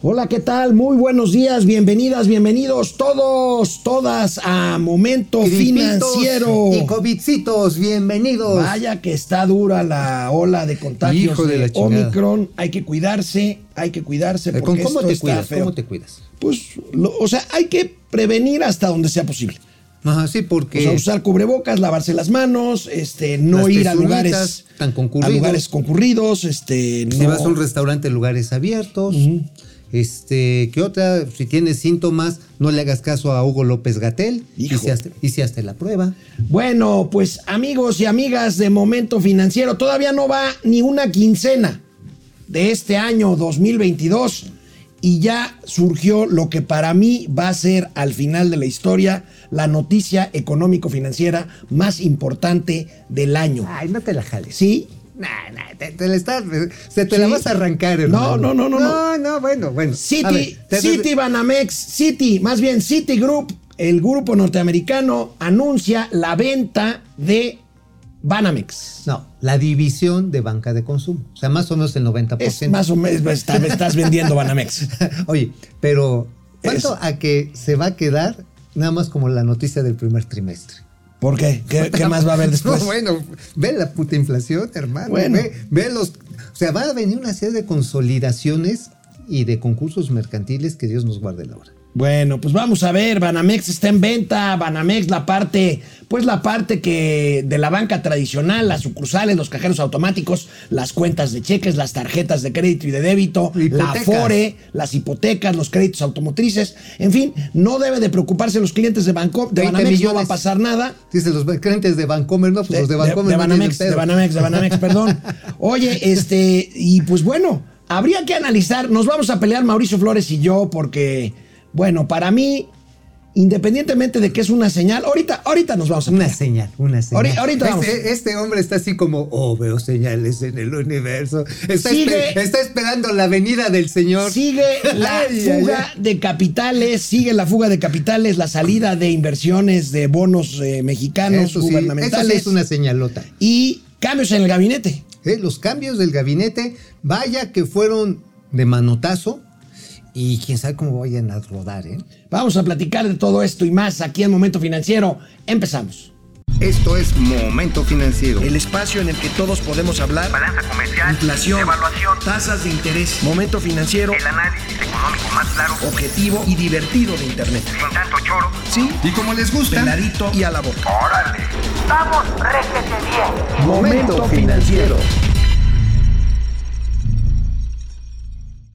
Hola, ¿qué tal? Muy buenos días, bienvenidas, bienvenidos todos, todas a Momento Financiero. Y covidcitos, bienvenidos. Vaya que está dura la ola de contagios Hijo de de. Omicron. Hay que cuidarse, hay que cuidarse ¿Con porque ¿Cómo esto te está cuidas? feo. ¿Cómo te cuidas? Pues, lo- o sea, hay que prevenir hasta donde sea posible. Ajá, sí, O porque sea, usar cubrebocas, lavarse las manos, este, no ir a lugares tan concurridos. a lugares concurridos, este, si no- vas a un restaurante, lugares abiertos. Este, ¿qué otra? Si tienes síntomas, no le hagas caso a Hugo López Gatel y si, hazte la prueba. Bueno, pues amigos y amigas de Momento Financiero, todavía no va ni una quincena de este año 2022 y ya surgió lo que para mí va a ser al final de la historia la noticia económico-financiera más importante del año. Ay, no te la jales. ¿Sí? Nah, nah, te, se te la vas a arrancar, hermano. no, no, no, no. No, no, bueno, bueno. City, ver, City Banamex, City, más bien Citigroup, el grupo norteamericano, anuncia la venta de Banamex. No, la división de banca de consumo. O sea, más o menos el 90%. Es más o menos, está- estás vendiendo Banamex. Oye, pero ¿cuánto Es- a que se va a quedar nada más como la noticia del primer trimestre? ¿Por qué? ¿Qué, qué más va a haber después? No, bueno, ve la puta inflación, hermano. Bueno. Ve, ve los. O sea, va a venir una serie de consolidaciones y de concursos mercantiles que Dios nos guarde la hora. Bueno, pues vamos a ver, Banamex está en venta, Banamex la parte, pues la parte que de la banca tradicional, las sucursales, los cajeros automáticos, las cuentas de cheques, las tarjetas de crédito y de débito, la. Afore, las hipotecas, los créditos automotrices, en fin, no debe de preocuparse los clientes de Banco, de 20 Banamex no va a pasar nada. Dice los clientes de Bancomer, no, pues los de Bancomer. de no Banamex, de Banamex, de Banamex, perdón. Oye, este, y pues bueno, habría que analizar, nos vamos a pelear Mauricio Flores y yo, porque, bueno, para mí, independientemente de que es una señal, ahorita, ahorita nos vamos a Una pelear. señal, una señal. Ahorita- ahorita vamos. este, este hombre está así como, oh, veo señales en el universo. Está, Sigue- está esperando la venida del Señor. Sigue la Ay, fuga ay. de capitales, sigue la fuga de capitales, la salida de inversiones de bonos eh, mexicanos Eso sí, eso gubernamentales sí es una señalota. y cambios en el gabinete. ¿eh? Los cambios del gabinete, vaya que fueron de manotazo y quién sabe cómo vayan a rodar, ¿eh? Vamos a platicar de todo esto y más aquí en Momento Financiero. Empezamos. Esto es Momento Financiero. El espacio en el que todos podemos hablar. balanza comercial, Inflación, evaluación, tasas de interés, momento financiero, el análisis económico más claro, objetivo y divertido de Internet. sin tanto choro. Sí, Y como les gusta, peladito y a la boca. ¡Órale! ¡Vamos, réjete bien! Momento financiero.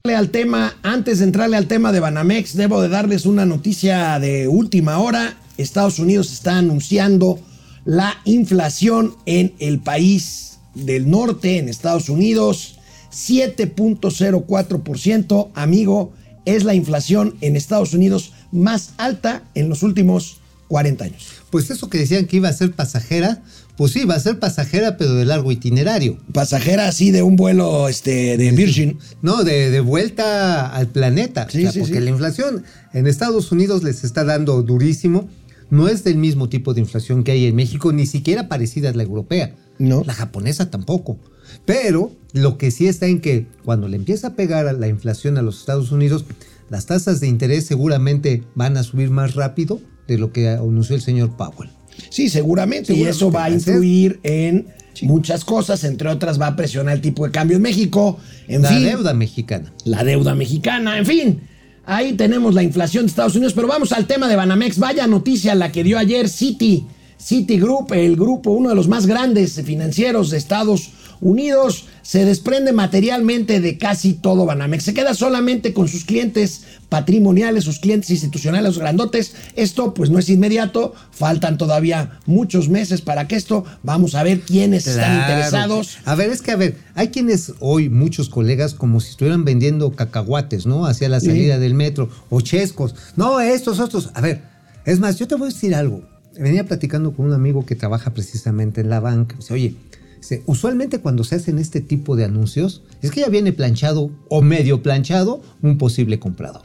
Al tema, antes de entrarle al tema de Banamex, debo de darles una noticia de última hora. Estados Unidos está anunciando la inflación en el país del norte, en Estados Unidos, 7.04%. Amigo, es la inflación en Estados Unidos más alta en los últimos 40 años. Pues eso que decían que iba a ser pasajera, pues sí, va a ser pasajera, pero de largo itinerario. Pasajera así de un vuelo este, de Virgin. No, de, de vuelta al planeta. Sí, O sea, sí, porque sí. la inflación en Estados Unidos les está dando durísimo. No es del mismo tipo de inflación que hay en México, ni siquiera parecida a la europea. No. La japonesa tampoco. Pero lo que sí está en que cuando le empieza a pegar a la inflación a los Estados Unidos, las tasas de interés seguramente van a subir más rápido de lo que anunció el señor Powell. Sí, seguramente. Y Seguramente eso va a influir en muchas cosas. Entre otras, va a presionar el tipo de cambio en México. En la fin, deuda mexicana. la deuda mexicana. En fin, ahí tenemos la inflación de Estados Unidos. Pero vamos al tema de Banamex. Vaya noticia la que dio ayer Citi. Citigroup, el grupo, uno de los más grandes financieros de Estados Unidos, se desprende materialmente de casi todo Banamex. Se queda solamente con sus clientes patrimoniales, sus clientes institucionales, los grandotes. Esto pues no es inmediato, faltan todavía muchos meses para que esto, vamos a ver quiénes están interesados. A ver, es que a ver, hay quienes hoy, muchos colegas, como si estuvieran vendiendo cacahuates, ¿no? Hacia la salida del metro, o chescos. No, estos, estos. A ver, es más, yo te voy a decir algo. Venía platicando con un amigo que trabaja precisamente en la banca. Dice, oye, usualmente cuando se hacen este tipo de anuncios, es que ya viene planchado o medio planchado un posible comprador.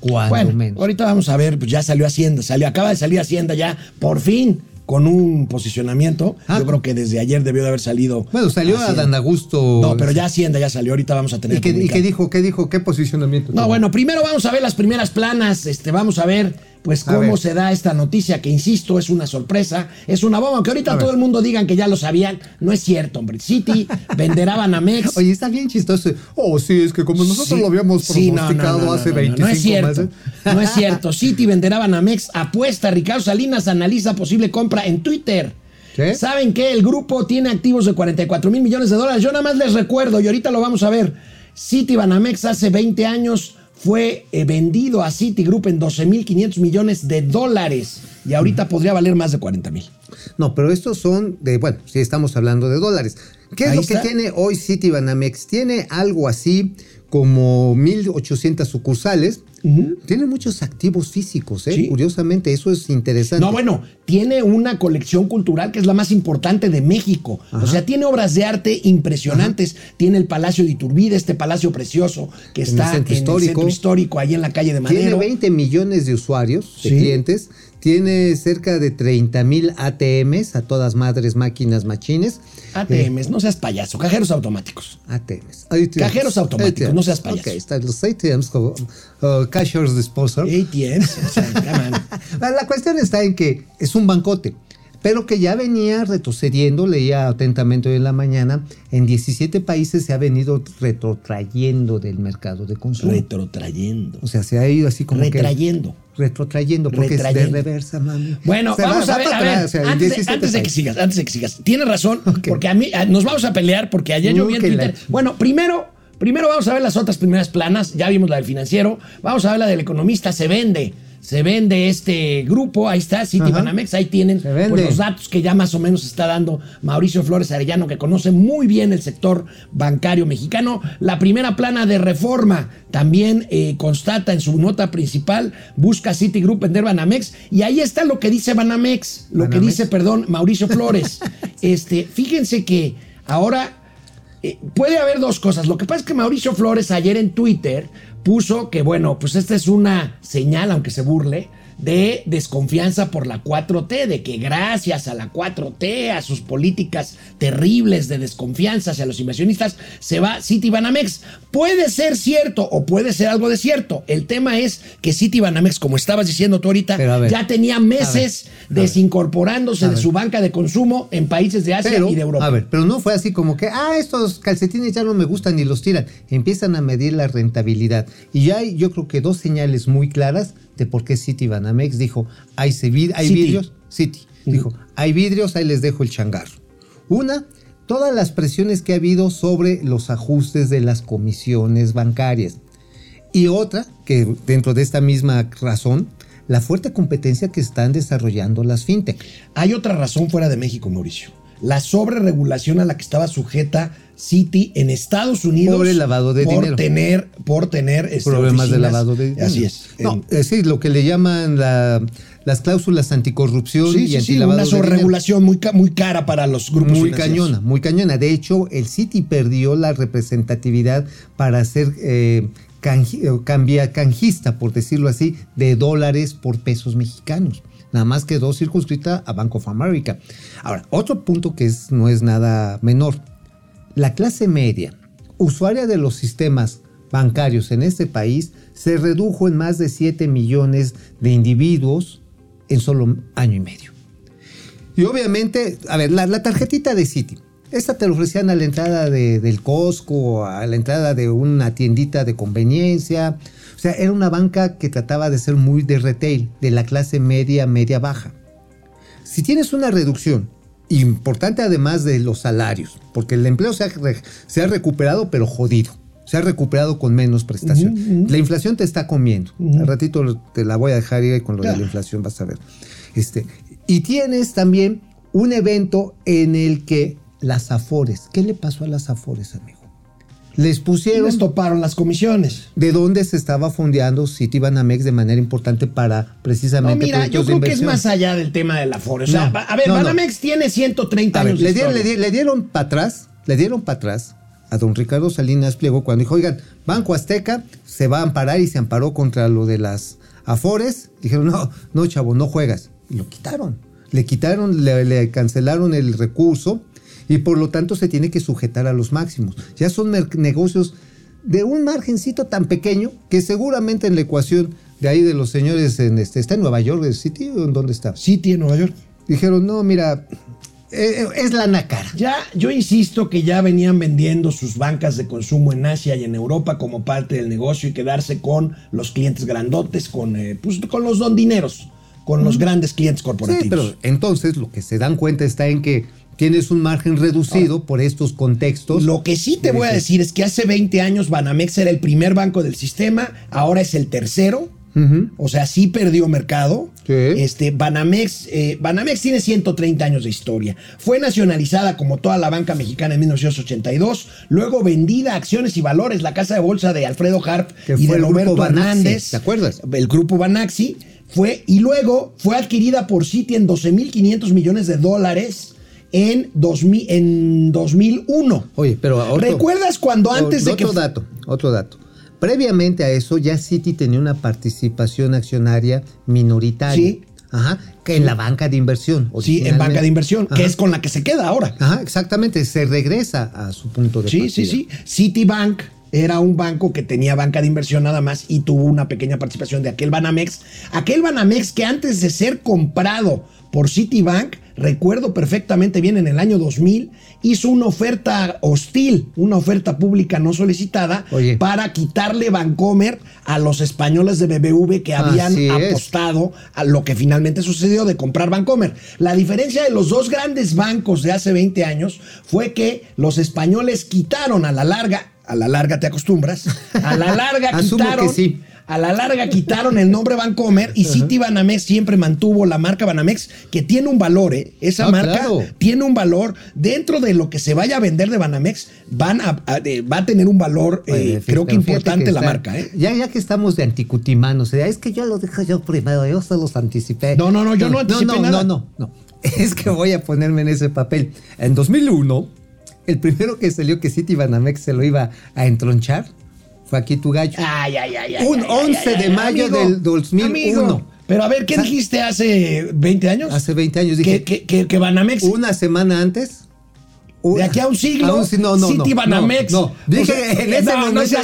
Cuando Bueno, menos. ahorita vamos a ver, pues ya salió Hacienda, salió, acaba de salir Hacienda ya, por fin, con un posicionamiento. Ah. Yo creo que desde ayer debió de haber salido. Bueno, salió a. Dan Augusto. No, pero ya Hacienda ya salió. Ahorita vamos a tener ¿Y qué, y comunicado. qué dijo? ¿Qué dijo? ¿Qué posicionamiento? No, tuvo? bueno, primero vamos a ver las primeras planas, este, vamos a ver pues cómo se da esta noticia, que insisto, es una sorpresa, es una bomba, aunque ahorita todo el mundo digan que ya lo sabían, no es cierto, hombre. City venderá Banamex. Oye, está bien chistoso. Oh, sí, es que como nosotros Sí, lo habíamos sí, no, no, pronosticado no, no, hace no, no, 25 No es cierto, meses. no es cierto. City venderá Banamex, apuesta, Ricardo Salinas analiza posible compra en Twitter. ¿Qué? ¿Saben qué? El grupo tiene activos de 44 mil millones de dólares. Yo nada más les recuerdo, y ahorita lo vamos a ver. City Banamex hace 20 años fue eh, vendido a Citigroup en 12 mil 500 millones de dólares. Y ahorita podría valer más de 40 mil. No, pero estos son de, bueno, sí estamos hablando de dólares. ¿Qué es Ahí lo que tiene hoy Citibanamex? Tiene algo así como 1.800 sucursales. Tiene muchos activos físicos, ¿eh? Sí. Curiosamente, eso es interesante. No, bueno, tiene una colección cultural que es la más importante de México. O sea, tiene obras de arte impresionantes. Tiene el Palacio de Iturbide, este palacio precioso que En está en el centro histórico, ahí en la calle de Tiene Madero. 20 millones de usuarios, de Sí. clientes. Tiene cerca de 30 mil ATMs, a todas madres, máquinas, machines. ATMs, no seas payaso, cajeros automáticos. ATMs. ATMs. Cajeros automáticos, no seas payaso. Ok, están los ATMs como uh, Cashier's Disposal. ATMs, o sea. La, la cuestión está en que es un bancote, pero que ya venía retrocediendo, leía atentamente hoy en la mañana, en 17 países se ha venido retrotrayendo del mercado de consumo. Retrotrayendo. o sea, se ha ido así como Retrayendo. que... Retrotrayendo. porque Retrayendo. es de reversa, mami. Bueno, Se vamos va a ver, a ver, atrás, o sea, en antes, de, 17 antes de que sigas, antes de que sigas. Tienes razón, porque a mí a- nos vamos a pelear porque ayer yo vi en la Twitter. Bueno, primero, primero vamos a ver las otras primeras planas. Ya vimos la del financiero. Vamos a ver la del economista. Se vende. Se vende este grupo, ahí está, City. Banamex, ahí tienen pues, los datos que ya más o menos está dando Mauricio Flores Arellano, que conoce muy bien el sector bancario mexicano. La primera plana de reforma también eh, constata en su nota principal, busca Citigroup vender Banamex, y ahí está lo que dice Banamex, lo que dice, perdón, Mauricio Flores. este, fíjense que ahora eh, puede haber dos cosas. Lo que pasa es que Mauricio Flores ayer en Twitter puso que, bueno, pues esta es una señal, aunque se burle, de desconfianza por la 4T, de que gracias a la 4T, a sus políticas terribles de desconfianza hacia los inversionistas, se va Citibanamex. Puede ser cierto o puede ser algo de cierto. El tema es que Citibanamex, como estabas diciendo tú ahorita, ver, ya tenía meses ver, desincorporándose de ver. su banca de consumo en países de Asia Pero, y de Europa. a ver, pero no fue así como que, ah, estos calcetines ya no me gustan y los tiran. Empiezan a medir la rentabilidad. Y ya hay, yo creo que dos señales muy claras de por qué City Banamex dijo, hay, vid- hay vidrios, City, dijo, hay vidrios, ahí les dejo el changarro. Una, todas las presiones que ha habido sobre los ajustes de las comisiones bancarias. Y otra, que dentro de esta misma razón, la fuerte competencia que están desarrollando las fintech. Hay otra razón fuera de México, Mauricio. La sobreregulación a la que estaba sujeta Citi en Estados Unidos Por el lavado de por dinero. Tener, por tener este, problemas de lavado de dinero. Así es. No, eh, sí, lo que le llaman la- las cláusulas anticorrupción sí, y sí, sí, antilavado una de dinero. sobreregulación muy, muy cara para los grupos Muy financieros. cañona, muy cañona. De hecho, el Citi perdió la representatividad para ser eh, canji- eh, cambia- canjista, por decirlo así, de dólares por pesos mexicanos. Nada más quedó circunscrita a Bank of America. Ahora, otro punto que es, no es nada menor. La clase media, usuaria de los sistemas bancarios en este país, se redujo en más de 7 millones de individuos en solo año y medio. Y obviamente, a ver, la, tarjetita de Citi, esta te la ofrecían a la entrada de- del Costco, a la entrada de una tiendita de conveniencia. O sea, era una banca que trataba de ser muy de retail, de la clase media, media baja. Si tienes una reducción importante además de los salarios, porque el empleo se ha, se ha recuperado pero jodido, se ha recuperado con menos prestación. La inflación te está comiendo. Al ratito te la voy a dejar ir con lo de la inflación, vas a ver. Este, y tienes también un evento en el que las Afores, ¿qué le pasó a las Afores, amigo? Les pusieron les toparon las comisiones. de dónde se estaba fondeando Citibanamex de manera importante para No, precisamente mira, yo creo que es más allá del tema del aforo. O sea, No, a ver, no, no. Banamex tiene 130 A años le dieron, le historia. di- le dieron para atrás, le dieron para atrás a don Ricardo Salinas Pliego cuando dijo, oigan, Banco Azteca se va a amparar y se amparó contra lo de las Afores. Dijeron, no, no, chavo, no juegas. Y lo quitaron. le quitaron, le, le cancelaron el recurso y por lo tanto se tiene que sujetar a los máximos. Ya son negocios de un margencito tan pequeño que seguramente en la ecuación de ahí de los señores en este está en Nueva York, ¿el City o en dónde está? City en Nueva York. Dijeron, no, mira, eh, eh, es la nácara. Ya, yo insisto que ya venían vendiendo sus bancas de consumo en Asia y en Europa como parte del negocio y quedarse con los clientes grandotes, con, eh, pues, con los don dineros, con los grandes clientes corporativos. Sí, pero entonces lo que se dan cuenta está en que tienes un margen reducido por estos contextos. Lo que sí te voy a decir es que hace 20 años Banamex era el primer banco del sistema, ahora es el tercero. O sea, sí perdió mercado. Sí. Este, Banamex, eh, Banamex tiene 130 años de historia. Fue nacionalizada como toda la banca mexicana en 1982, luego vendida a Acciones y Valores, la casa de bolsa de Alfredo Harp Que y de Roberto Hernández. ¿te acuerdas? El grupo Banaxi fue y luego fue adquirida por Citi en 12.500 millones de dólares en, 2000, en 2001. Oye, pero otro- ¿Recuerdas cuando antes de que otro dato, otro dato. Previamente a eso ya Citi tenía una participación accionaria minoritaria. Sí. Ajá, que en la banca de inversión. Sí, en banca de inversión, que es con la que se queda ahora. Ajá, exactamente, se regresa a su punto de Sí, sí, partida. sí. Citibank era un banco que tenía banca de inversión nada más y tuvo una pequeña participación de aquel Banamex. Aquel Banamex que antes de ser comprado por Citibank, recuerdo perfectamente bien en el año 2000, hizo una oferta hostil, una oferta pública no solicitada Oye. para quitarle Bancomer a los españoles de BBV que habían Así es. apostado a lo que finalmente sucedió de comprar Bancomer. La diferencia de los dos grandes bancos de hace 20 años fue que los españoles quitaron a la larga, a la larga te acostumbras, a la larga Asumo quitaron, que sí. a la larga quitaron el nombre Bancomer y City Banamex siempre mantuvo la marca Banamex que tiene un valor, ¿eh? esa Ah, marca claro. tiene un valor dentro de lo que se vaya a vender de Banamex van a, a- de- va a tener un valor eh, Oye, creo que importante la está- marca, ¿eh? Ya, ya que estamos de anticutimanos, es que yo lo dije yo primero, yo se los anticipé. No, no, no, yo no anticipé no, nada. No, no, no. Es que voy a ponerme en ese papel. En 2001, el primero que salió que City Banamex se lo iba a entronchar fue aquí tu gallo. Ay, ay, ay, Un ay, ay, 11 ay, de ay, mayo amigo, del 2001. amigo. Pero a ver, ¿qué dijiste hace 20 años? Hace 20 años dije, que, que, que Banamex. una semana antes. De aquí a un siglo, un si- no, no, City no, Banamex. No, no. Dije en ese no, no momento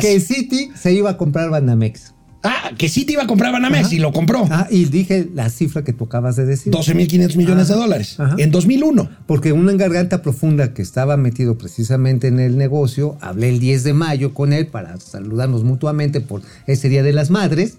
que City se iba a comprar Banamex. Ah, que City iba a comprar Banamex Ajá. y lo compró. Ah, y dije la cifra que tú acabas de decir. 12.500 millones Ajá. de dólares. Ajá. En 2001. Porque una garganta profunda que estaba metido precisamente en el negocio, hablé el 10 de mayo con él para saludarnos mutuamente por ese Día de las Madres.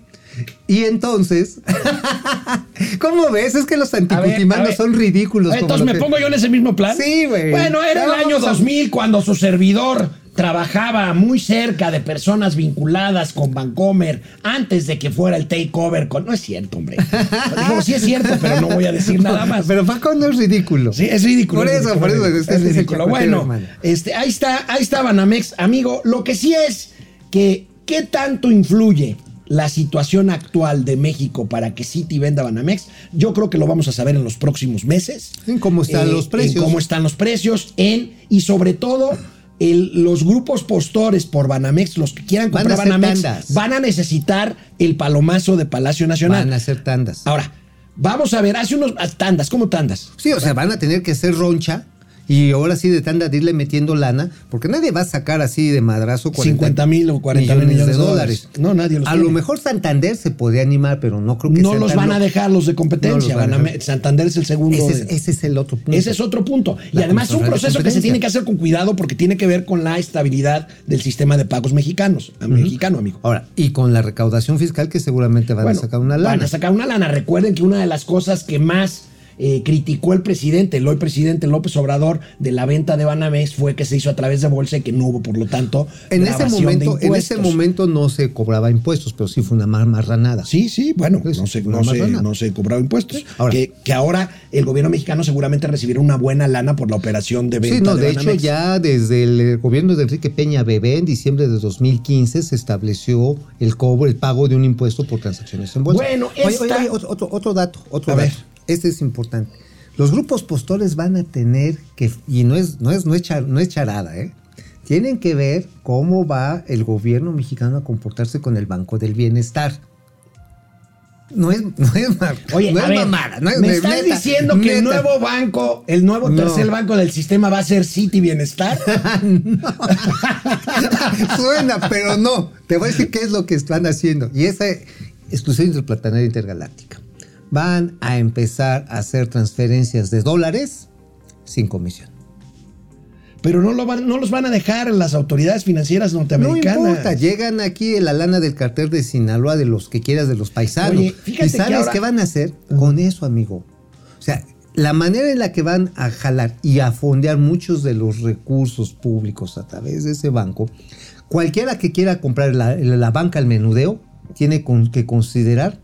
Y entonces, ¿cómo ves? Es que los anticutimanos son ridículos. Entonces, ¿me que- pongo yo en ese mismo plan? Sí, güey. Bueno, era el año vamos a- 2000 cuando su servidor trabajaba muy cerca de personas vinculadas con Bancomer antes de que fuera el takeover con... No es cierto, hombre. Digo, sí es cierto, pero no voy a decir nada más. Pero no es ridículo. Sí, es ridículo. Por es eso, ridículo, por es eso, es ridículo. Bueno, este, ahí está, ahí está Banamex, amigo. Lo que sí es que, ¿qué tanto influye la situación actual de México para que Citi venda Banamex? Yo creo que lo vamos a saber en los próximos meses. En cómo están los precios. En cómo están los precios, en, y sobre todo. El- los grupos postores por Banamex, los que quieran Van a comprar Banamex, tandas. van a necesitar el palomazo de Palacio Nacional. Van a hacer tandas. Ahora, vamos a ver, hace unos tandas, ¿cómo tandas? Sí, o sea, van a tener que hacer roncha y ahora sí de tanda de irle metiendo lana, porque nadie va a sacar así de madrazo 50 mil o 40 mil millones de dólares. No, nadie los A tiene. lo mejor Santander se podría animar, pero no creo que No los van a dejar los de No competencia. los van a. Santander es el segundo. Ese es, de- ese es el otro punto. Ese es otro punto. Y además es un proceso que se tiene que hacer con cuidado porque tiene que ver con la estabilidad del sistema de pagos mexicanos, mexicano, amigo. Ahora, y con la recaudación fiscal que seguramente van Bueno, a sacar una lana. Van a sacar una lana. Recuerden que una de las cosas que más eh, criticó el presidente, el hoy presidente López Obrador, de la venta de Banamex fue que se hizo a través de bolsa y que no hubo, por lo tanto, en ese de momento, en ese momento no se cobraba impuestos, pero sí fue una mar- marranada. Sí, sí, bueno, Pues, no se, no, se, no se cobraba impuestos. Ahora- que, que ahora el gobierno mexicano seguramente recibirá una buena lana por la operación de venta Sí, no, de, de hecho Banamex. ya desde el gobierno de Enrique Peña Bebé en diciembre de 2015 se estableció el cobro, el pago de un impuesto por transacciones en bolsa. Bueno, esta- oye, oye, otro, otro- otro dato, otro A dato. ver. Este es importante. Los grupos postores van a tener que, y no es, no es, no es, char- no es charada, ¿eh? Tienen que ver cómo va el gobierno mexicano a comportarse con el Banco del Bienestar. No es, no es, Oye, no es ver, mamada. No es, me es estás neta, diciendo que el nuevo banco, el nuevo No. tercer banco del sistema va a ser City Bienestar. Suena, pero no. Te voy a decir qué es lo que están haciendo. Y esa exclusión interplatanaria intergaláctica. Van a empezar a hacer transferencias de dólares sin comisión. Pero no, lo van, no los van a dejar las autoridades financieras No norteamericanas. importa, llegan aquí en la lana del cartel de Sinaloa, de los que quieras, de los paisanos. Oye, ¿Y que sabes ahora- qué van a hacer con eso, amigo? O sea, la manera en la que van a jalar y a fondear muchos de los recursos públicos a través de ese banco, cualquiera que quiera comprar la, la banca al menudeo tiene con- que considerar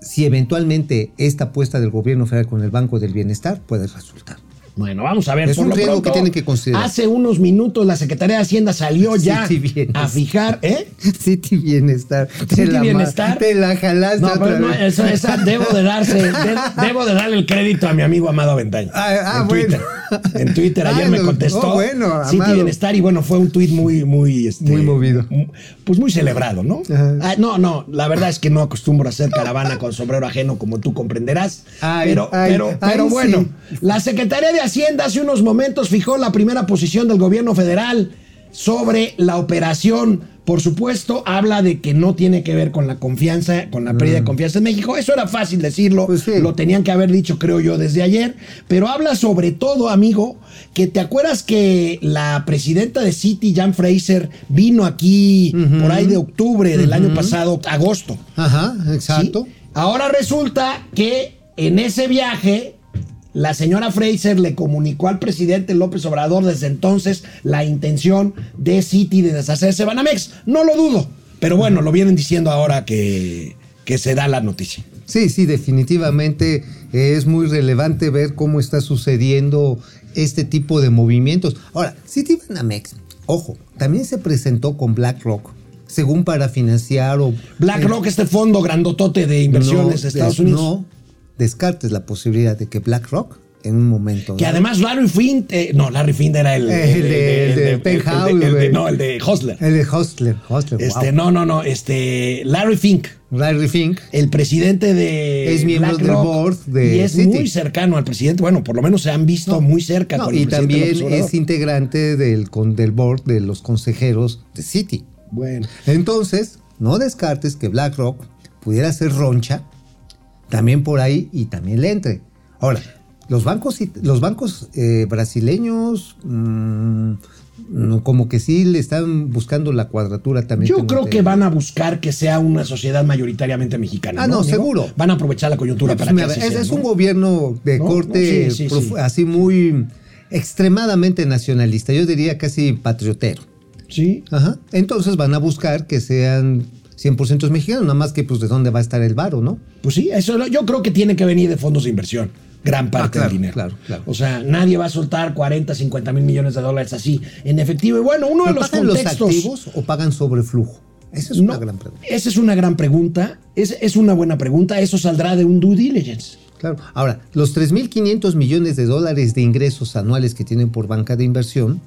si eventualmente esta apuesta del gobierno federal con el Banco del Bienestar puede resultar. Bueno, vamos a ver. Es por un lo riesgo pronto, que tienen que considerar. Hace unos minutos la Secretaría de Hacienda salió ya a fijar, ¿eh? City Bienestar. City la Bienestar. Te la jalaste No, otra pero no, vez. eso, esa debo de darse, de- debo de darle el crédito a mi amigo Amado Ventaña. Ah, ah, en bueno. Twitter. En Twitter ayer Ah, me contestó. oh, bueno, City Amado. Bienestar y bueno, fue un tuit muy, muy, este, Muy movido. Pues muy celebrado, ¿no? Ah, no, no, la verdad es que no acostumbro a hacer caravana con sombrero ajeno como tú comprenderás. Ay, pero, ay, pero, ay, pero bueno, sí. la Secretaría de Hacienda hace unos momentos fijó la primera posición del gobierno federal sobre la operación. Por supuesto, habla de que no tiene que ver con la confianza, con la pérdida de confianza en México. Eso era fácil decirlo, Mm. Pues sí. lo tenían que haber dicho, creo yo, desde ayer. Pero habla sobre todo, amigo, que te acuerdas que la presidenta de City, Jan Fraser, vino aquí por ahí de octubre del año pasado, agosto. Ajá, exacto. ¿sí? Ahora resulta que en ese viaje la señora Fraser le comunicó al presidente López Obrador desde entonces la intención de Citi de deshacerse de Banamex. No lo dudo, pero bueno, lo vienen diciendo ahora que, que se da la noticia. Sí, sí, definitivamente es muy relevante ver cómo está sucediendo este tipo de movimientos. Ahora, Citibanamex, ojo, también se presentó con BlackRock, según para financiar o... BlackRock, este fondo grandotote de inversiones de Estados Unidos. No descartes la posibilidad de que BlackRock en un momento... Que además Larry Finn, eh, no, Larry Finn era el, El de- el de Penthouse, no, el de Hostler. El de Hostler, Hostler, Este, wow. no, no, no, este, Larry Fink. Larry Fink. el presidente de Es miembro del board de y es muy cercano al presidente. Bueno, por lo menos se han visto muy cerca. No, con y también es integrante del, con, del board de los consejeros de Citi. bueno. Entonces, no descartes que BlackRock pudiera ser roncha también por ahí y también le entre. Ahora, los bancos, los bancos eh, brasileños mm, mm, como que sí le están buscando la cuadratura también. Yo creo que entendido. van a buscar que sea una sociedad mayoritariamente mexicana. Ah, no, seguro. Van a aprovechar la coyuntura Pues para que mira, así es, sea, es ¿no? un gobierno de No, corte no, sí, sí, profu- sí. así muy extremadamente nacionalista, yo diría casi patriotero. Sí. Ajá. Entonces van a buscar que sean 100% mexicanos, nada más que pues de dónde va a estar el varo, ¿no? Pues sí, eso yo creo que tiene que venir de fondos de inversión. Gran parte Ah, claro, del dinero. claro, claro. O sea, nadie va a soltar 40, 50 mil millones de dólares así en efectivo. Y bueno, uno de ¿Pero los pagan los contextos. activos o pagan sobre flujo? Esa es No, una gran pregunta. Esa es una gran pregunta. Es, es una buena pregunta. Eso saldrá de un due diligence. Claro. Ahora, los 3.500 millones de dólares de ingresos anuales que tienen por banca de inversión,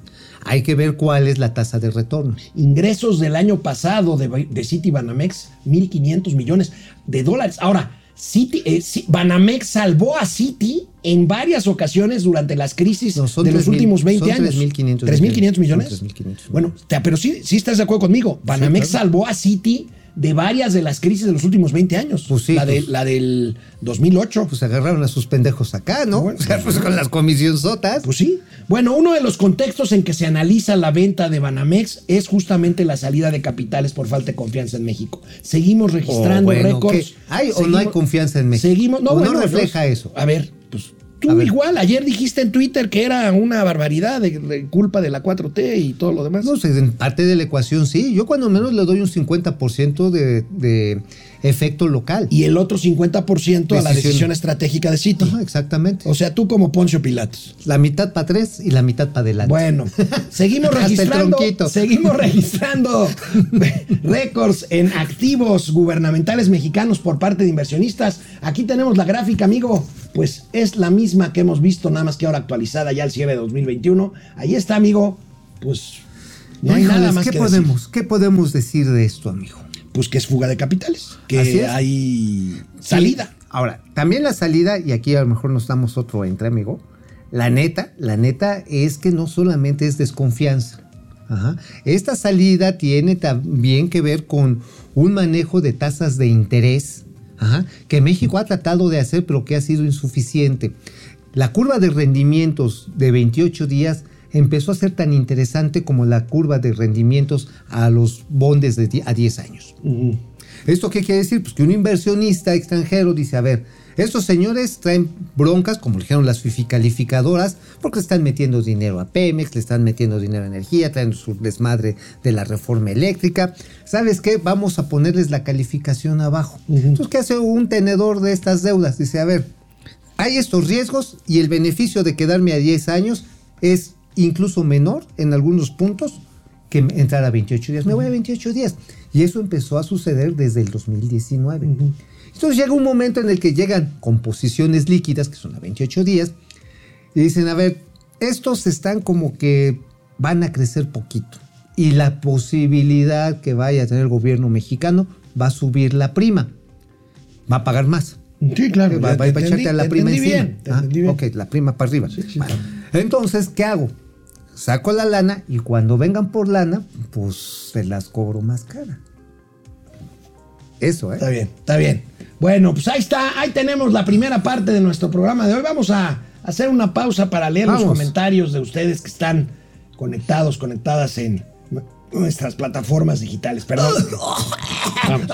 hay que ver cuál es la tasa de retorno. ingresos del año pasado de, de City Banamex, 1.500 millones de dólares. Ahora, City, eh, Banamex salvó a City en varias ocasiones durante las crisis No, de los 3.000, últimos 20 son años. 3.500 ¿3.500 millones? millones. Son 3.500 Bueno, te- pero sí, sí estás de acuerdo conmigo. Banamex claro. salvó a City de varias de las crisis de los últimos 20 años. Pues sí, la, de- pues- la del 2008. Pues agarraron a sus pendejos acá, ¿no? Bueno, o sea, pues con las comisionzotas. Pues sí. Bueno, uno de los contextos en que se analiza la venta de Banamex es justamente la salida de capitales por falta de confianza en México. Seguimos registrando Oh, bueno, récords. ¿Hay o no hay confianza en México? Seguimos, no, ¿O no bueno, refleja los- eso? A ver, pues tú igual, ayer dijiste en Twitter que era una barbaridad de, de culpa de la 4T y todo lo demás. No sé, en parte de la ecuación sí. Yo cuando menos le doy un 50% de, de efecto local. Y el otro 50% a la Decisión. decisión estratégica de City. Ajá, exactamente. O sea, tú como Poncio Pilatos. La mitad para tres y la mitad para adelante. Bueno, seguimos registrando, seguimos registrando récords en activos gubernamentales mexicanos por parte de inversionistas. Aquí tenemos la gráfica, amigo. Pues es la misma que hemos visto, nada más que ahora actualizada ya al cierre de 2021. Ahí está, amigo. Pues no hay Híjoles, nada más ¿qué que podemos, decir. ¿Qué podemos decir de esto, amigo? Pues que es fuga de capitales, que hay salida. Sí. Ahora, también la salida, y aquí a lo mejor nos damos otro entre, amigo. La neta, la neta es que no solamente es desconfianza. Ajá. Esta salida tiene también que ver con un manejo de tasas de interés ajá, que México ha tratado de hacer, pero que ha sido insuficiente. La curva de rendimientos de 28 días empezó a ser tan interesante como la curva de rendimientos a los bondes de a 10 años. ¿Esto qué quiere decir? Pues que un inversionista extranjero dice, a ver, estos señores traen broncas, como dijeron las FIFI calificadoras, porque están metiendo dinero a Pemex, le están metiendo dinero a energía, traen su desmadre de la reforma eléctrica. ¿Sabes qué? Vamos a ponerles la calificación abajo. Entonces, ¿qué hace un tenedor de estas deudas? Dice, a ver, hay estos riesgos y el beneficio de quedarme a 10 años es incluso menor en algunos puntos que entrar a 28 días. Me voy a 28 días. Y eso empezó a suceder desde el 2019. Entonces llega un momento en el que llegan con posiciones líquidas, que son a 28 días, y dicen, a ver, estos están como que van a crecer poquito. Y la posibilidad que vaya a tener el gobierno mexicano va a subir la prima. Va a pagar más. Sí, claro. Va, va- a echarte a la prima encima. bien, Ah, bien. ok, la prima para arriba. sí. Bueno, entonces, ¿qué hago? Saco la lana y cuando vengan por lana, pues se las cobro más cara. Eso, ¿eh? Está bien, está bien. Bueno, pues ahí está, ahí tenemos la primera parte de nuestro programa de hoy. Vamos a hacer una pausa para leer los comentarios de ustedes que están conectados, conectadas en nuestras plataformas digitales. Perdón. Vamos.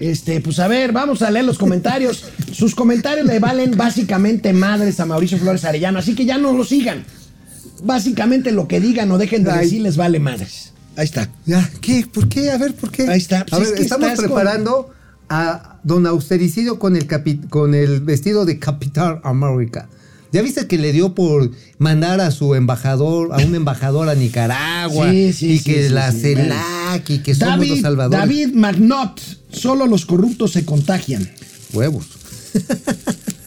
Este, pues a ver, vamos a leer los comentarios. Sus comentarios le valen básicamente madres a Mauricio Flores Arellano, así que ya no lo sigan. Básicamente lo que digan o dejen de Ay. decir les vale madres. Ahí está. Ya, ¿qué? ¿Por qué? A ver, ¿por qué? Ahí está. A Pues ver, es que estamos con- preparando a don Austericidio con el, capi- con el vestido de Capital América. ¿Ya viste que le dio por mandar a su embajador, a un embajador a Nicaragua? Sí, sí, y sí, que la CELAC y que somos los David, salvadores. David McNaught, solo los corruptos se contagian. Huevos.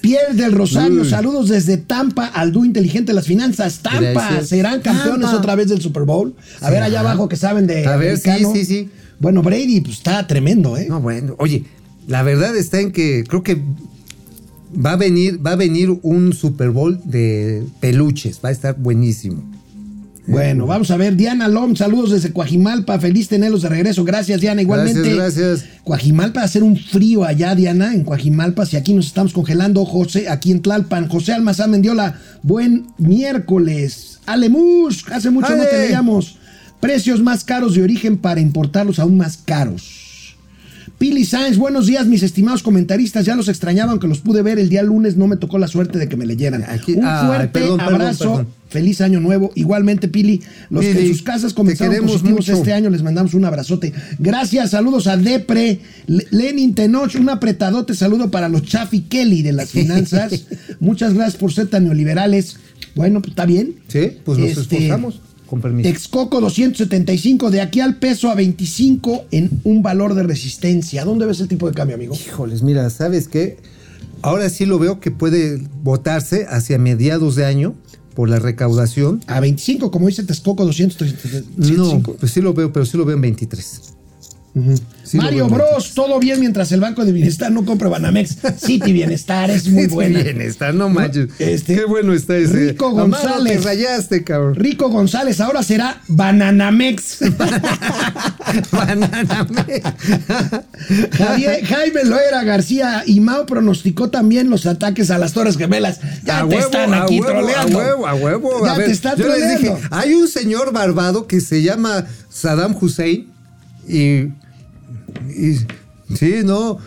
Pierre del Rosario, Uy. saludos desde Tampa al dúo inteligente de las finanzas. Tampa, Gracias. ¿serán campeones Tampa. otra vez del Super Bowl? A ver allá abajo que saben de A ver, sí, sí, sí. Bueno, Brady pues está tremendo, ¿eh? No, bueno, oye, la verdad está en que creo que va a venir, va a venir un Super Bowl de peluches, va a estar buenísimo. Bueno, vamos a ver. Diana Lom, saludos desde Coajimalpa. Feliz tenerlos de regreso. Gracias, Diana. Igualmente. Gracias, gracias. Coajimalpa va a hacer un frío allá, Diana, en Coajimalpa. Si aquí nos estamos congelando, José, aquí en Tlalpan. José Almazán Mendiola, buen miércoles. Alemush, hace mucho no te leíamos. Precios más caros de origen para importarlos aún más caros. Pili Sáenz, buenos días, mis estimados comentaristas. Ya los extrañaba, aunque los pude ver el día lunes. No me tocó la suerte de que me leyeran. Aquí- un fuerte perdón, perdón, abrazo. perdón. Feliz año nuevo. Igualmente, Pili, los que en sus casas comenzaron positivos mucho. este año, les mandamos un abrazote. Gracias, saludos a Depre, Le- Lenin Tenoch, un apretadote saludo para los Chafi Kelly de las finanzas. Muchas gracias por ser tan neoliberales. Bueno, pues está bien. Sí, pues nos Este, esforzamos. Con permiso. Texcoco 275, de aquí al peso a 25 en un valor de resistencia. ¿Dónde ves el tipo de cambio, amigo? Híjoles, mira, ¿sabes qué? Ahora sí lo veo que puede votarse hacia mediados de año por la recaudación. A 25, como dice Texcoco 275. No, pues sí lo veo, pero sí lo veo en 23. Sí Mario Bros, todo bien mientras el Banco de Bienestar no compra Banamex. City Bienestar es muy buena. Bienestar, no manches. Este, Qué bueno está ese. Rico González. te rayaste, cabrón. Rico González ahora será Bananamex. Banana Javier- Jaime Loera García y Mao pronosticó también los ataques a las Torres Gemelas. Ya a te huevo, están aquí a huevo, troleando. A huevo, a huevo. Ya a ver, te están yo les dije, hay un señor barbado que se llama Saddam Hussein y, y- sí, no,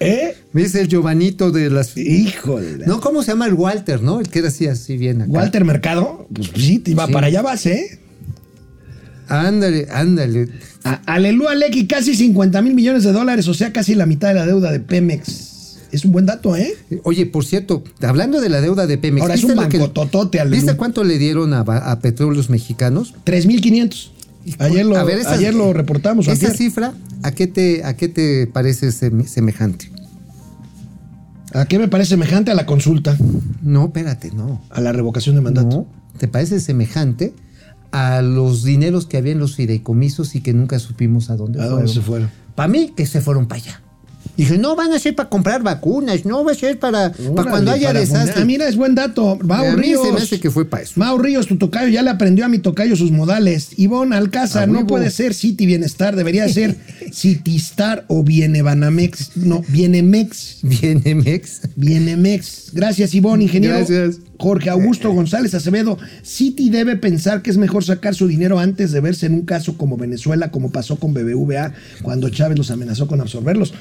¿Eh? es el Giovanito de las Híjole. No, ¿cómo se llama el Walter, no? El que era así así bien acá. Walter Mercado, pues sí, te iba Sí. para allá vas, ¿eh? Ándale, ándale. Aleluya, Lecky, casi 50 mil millones de dólares, o sea, casi la mitad de la deuda de Pemex. Es un buen dato, ¿eh? Oye, por cierto, hablando de la deuda de Pemex, Ahora es ¿viste un lo que- Alelu. ¿Viste cuánto le dieron a, a petróleos mexicanos? 3.500. Ayer lo, A ver, esa- ayer lo reportamos. Esa antier. cifra, ¿a qué te, a qué te parece sem- semejante? ¿A qué me parece semejante a la consulta? No, espérate, no. A la revocación de mandato. No, ¿te parece semejante a los dineros que había en los fideicomisos y que nunca supimos a dónde ¿A fueron. dónde se fueron? Para mí, que se fueron para allá. Dije, no van a ser para comprar vacunas, no va a ser para, cuando haya para desastre. Ah, mira, es buen dato. Mau a mí Ríos. se me hace que fue para eso. Mau Ríos, tu tocayo, ya le aprendió a mi tocayo sus modales. Ivonne Alcázar, no puede ser City Bienestar, debería ser Citystar o Bienebanamex. No, Bienemex. Viene Mex. Bienemex. Gracias, Ivonne, ingeniero. Gracias. Jorge Augusto González Acevedo. City debe pensar que es mejor sacar su dinero antes de verse en un caso como Venezuela, como pasó con BBVA, cuando Chávez los amenazó con absorberlos.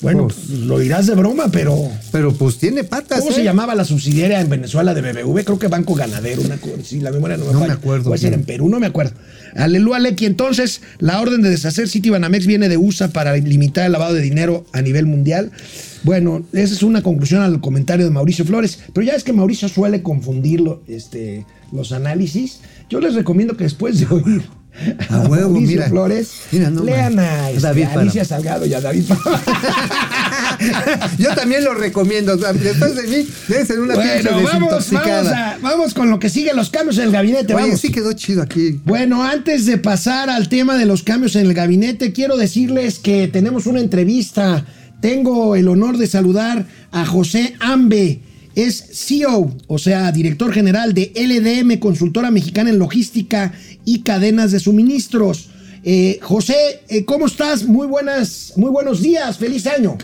Bueno, Pues- pues, lo dirás de broma, pero. Pero pues tiene patas. ¿Cómo ¿eh? se llamaba la subsidiaria en Venezuela de BBV? Creo que Banco Ganadero, una cosa, sí, la memoria no me No me acuerdo Puede ser en Perú, no me acuerdo. Aleluya, Lequi. Entonces, la orden de deshacer City Banamex viene de USA para limitar el lavado de dinero a nivel mundial. Bueno, esa es una conclusión al comentario de Mauricio Flores. Pero ya es que Mauricio suele confundirlo, este, los análisis. Yo les recomiendo que después de oír A huevo, Mauricio mira. Flores, Mira, no lean a, este, David a Alicia. Salgado y a David. Yo también lo recomiendo. Después de mí, debe ser una Bueno, vamos, vamos, a- vamos con lo que sigue, los cambios en el gabinete. Oye, vamos. sí quedó chido aquí. Bueno, antes de pasar al tema de los cambios en el gabinete, quiero decirles que tenemos una entrevista. Tengo el honor de saludar a José Ambe. Es CEO, o sea, director general de LDM, consultora mexicana en logística y cadenas de suministros. Eh, José, eh, ¿cómo estás? Muy buenas, muy buenos días, feliz año.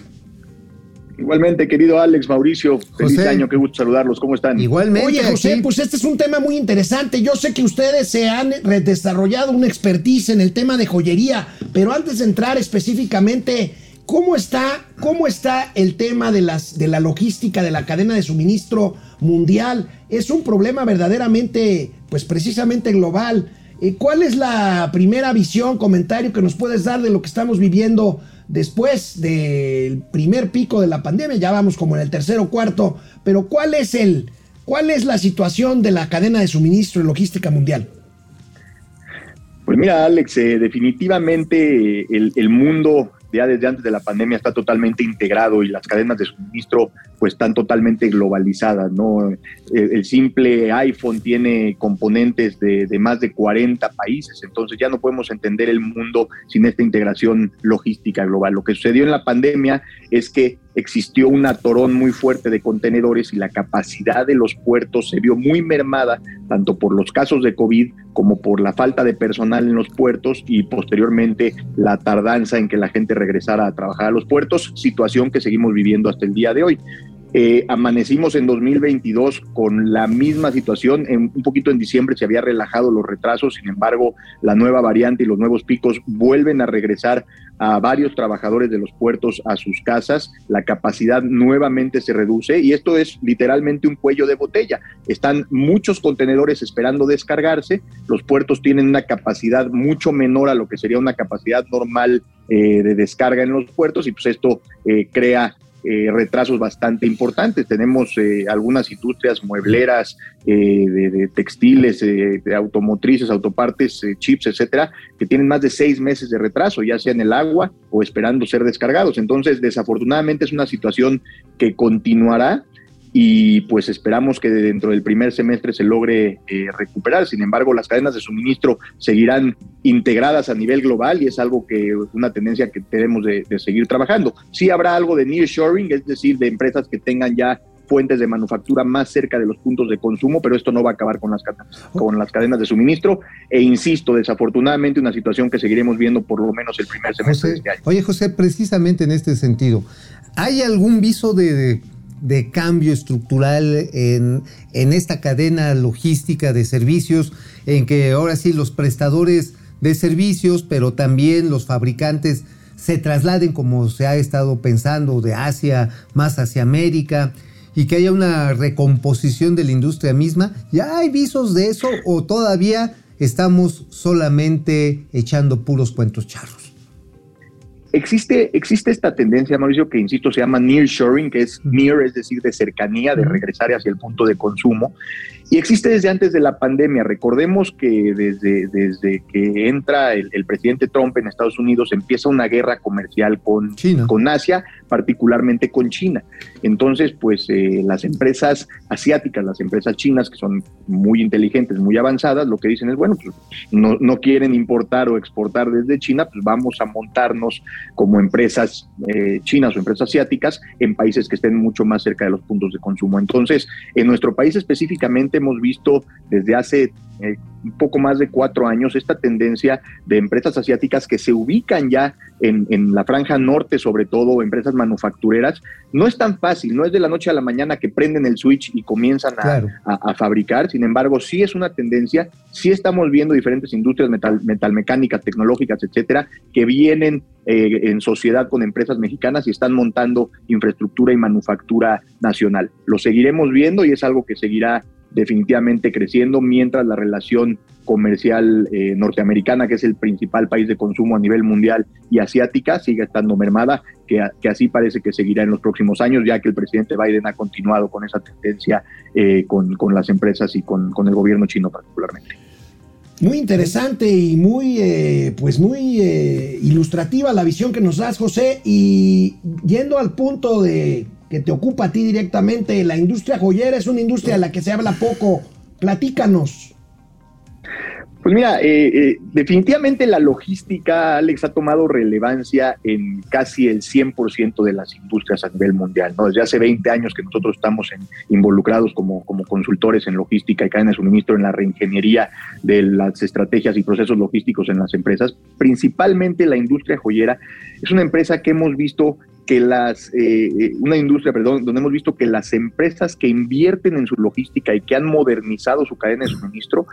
Igualmente, querido Alex, Mauricio, feliz José. año, qué gusto saludarlos, ¿cómo están? Igualmente. Oye, José, aquí. pues este es un tema muy interesante. Yo sé que ustedes se han desarrollado una expertise en el tema de joyería, pero antes de entrar específicamente, ¿cómo está, cómo está el tema de, las, de la logística, de la cadena de suministro mundial? Es un problema verdaderamente, pues precisamente global. Eh, ¿Cuál es la primera visión, comentario que nos puedes dar de lo que estamos viviendo después del primer pico de la pandemia? Ya vamos como en el tercero cuarto, pero ¿cuál es el, cuál es la situación de la cadena de suministro y logística mundial? Pues mira, Alex, eh, definitivamente eh, el mundo ya desde antes de la pandemia está totalmente integrado y las cadenas de suministro pues están totalmente globalizadas, ¿no? El, simple iPhone tiene componentes de, de, más de 40 países, entonces ya no podemos entender el mundo sin esta integración logística global. Lo que sucedió en la pandemia es que existió un atorón muy fuerte de contenedores y la capacidad de los puertos se vio muy mermada, tanto por los casos de COVID como por la falta de personal en los puertos y posteriormente la tardanza en que la gente regresara a trabajar a los puertos, situación que seguimos viviendo hasta el día de hoy. Eh, amanecimos en 2022 con la misma situación. En, un poquito en diciembre se había relajado los retrasos, sin embargo, la nueva variante y los nuevos picos vuelven a regresar a varios trabajadores de los puertos a sus casas. La capacidad nuevamente se reduce y esto es literalmente un cuello de botella. Están muchos contenedores esperando descargarse. Los puertos tienen una capacidad mucho menor a lo que sería una capacidad normal eh, de descarga en los puertos y pues esto eh, crea eh, retrasos bastante importantes. Tenemos eh, algunas industrias muebleras, eh, de, de, textiles, eh, de automotrices, autopartes, eh, chips, etcétera, que tienen más de seis meses de retraso, ya sea en el agua o esperando ser descargados. Entonces, desafortunadamente es una situación que continuará y pues esperamos que dentro del primer semestre se logre eh, recuperar. Sin embargo, las cadenas de suministro seguirán integradas a nivel global y es algo que es una tendencia que tenemos de, de seguir trabajando. Sí habrá algo de nearshoring, es decir, de empresas que tengan ya fuentes de manufactura más cerca de los puntos de consumo, pero esto no va a acabar con las, con las cadenas de suministro. E insisto, desafortunadamente una situación que seguiremos viendo por lo menos el primer semestre José, de este año. Oye, José, precisamente en este sentido, ¿hay algún viso de, de de cambio estructural en, en, esta cadena logística de servicios, en que ahora sí los prestadores de servicios, pero también los fabricantes se trasladen como se ha estado pensando de Asia más hacia América y que haya una recomposición de la industria misma. ¿Ya hay visos de eso o todavía estamos solamente echando puros cuentos charros? Existe, existe esta tendencia, Mauricio, que insisto, se llama nearshoring, que es near, es decir, de cercanía, de regresar hacia el punto de consumo. Y existe desde antes de la pandemia. Recordemos que desde, desde que entra el, el presidente Trump en Estados Unidos empieza una guerra comercial con, China. con Asia, particularmente con China. Entonces, pues eh, las empresas asiáticas, las empresas chinas, que son muy inteligentes, muy avanzadas, lo que dicen es, bueno, pues no, no quieren importar o exportar desde China, pues vamos a montarnos como empresas eh, chinas o empresas asiáticas en países que estén mucho más cerca de los puntos de consumo. Entonces, en nuestro país específicamente hemos visto desde hace eh, un poco más de cuatro años esta tendencia de empresas asiáticas que se ubican ya en, en, la franja norte, sobre todo empresas manufactureras. No es tan fácil, no es de la noche a la mañana que prenden el switch y comienzan a, Claro. a- a fabricar. Sin embargo, sí es una tendencia, sí estamos viendo diferentes industrias metal, metalmecánicas, tecnológicas, etcétera, que vienen eh, en sociedad con empresas mexicanas y están montando infraestructura y manufactura nacional. Lo seguiremos viendo y es algo que seguirá definitivamente creciendo mientras la relación comercial eh, norteamericana, que es el principal país de consumo a nivel mundial y asiática, sigue estando mermada, que, que así parece que seguirá en los próximos años, ya que el presidente Biden ha continuado con esa tendencia eh, con, con las empresas y con, con el gobierno chino particularmente. Muy interesante y muy, eh, pues muy ilustrativa la visión que nos das, José. Y yendo al punto de que te ocupa a ti directamente, la industria joyera es una industria de la que se habla poco. Platícanos. Pues mira, eh, eh, definitivamente la logística, Alex, ha tomado relevancia en casi el 100% de las industrias a nivel mundial. ¿no? Desde hace 20 años que nosotros estamos involucrados como, como consultores en logística y cadena de suministro, en la reingeniería de las estrategias y procesos logísticos en las empresas. Principalmente la industria joyera es una empresa que hemos visto que las, eh, eh, una industria, perdón, donde hemos visto que las empresas que invierten en su logística y que han modernizado su cadena de suministro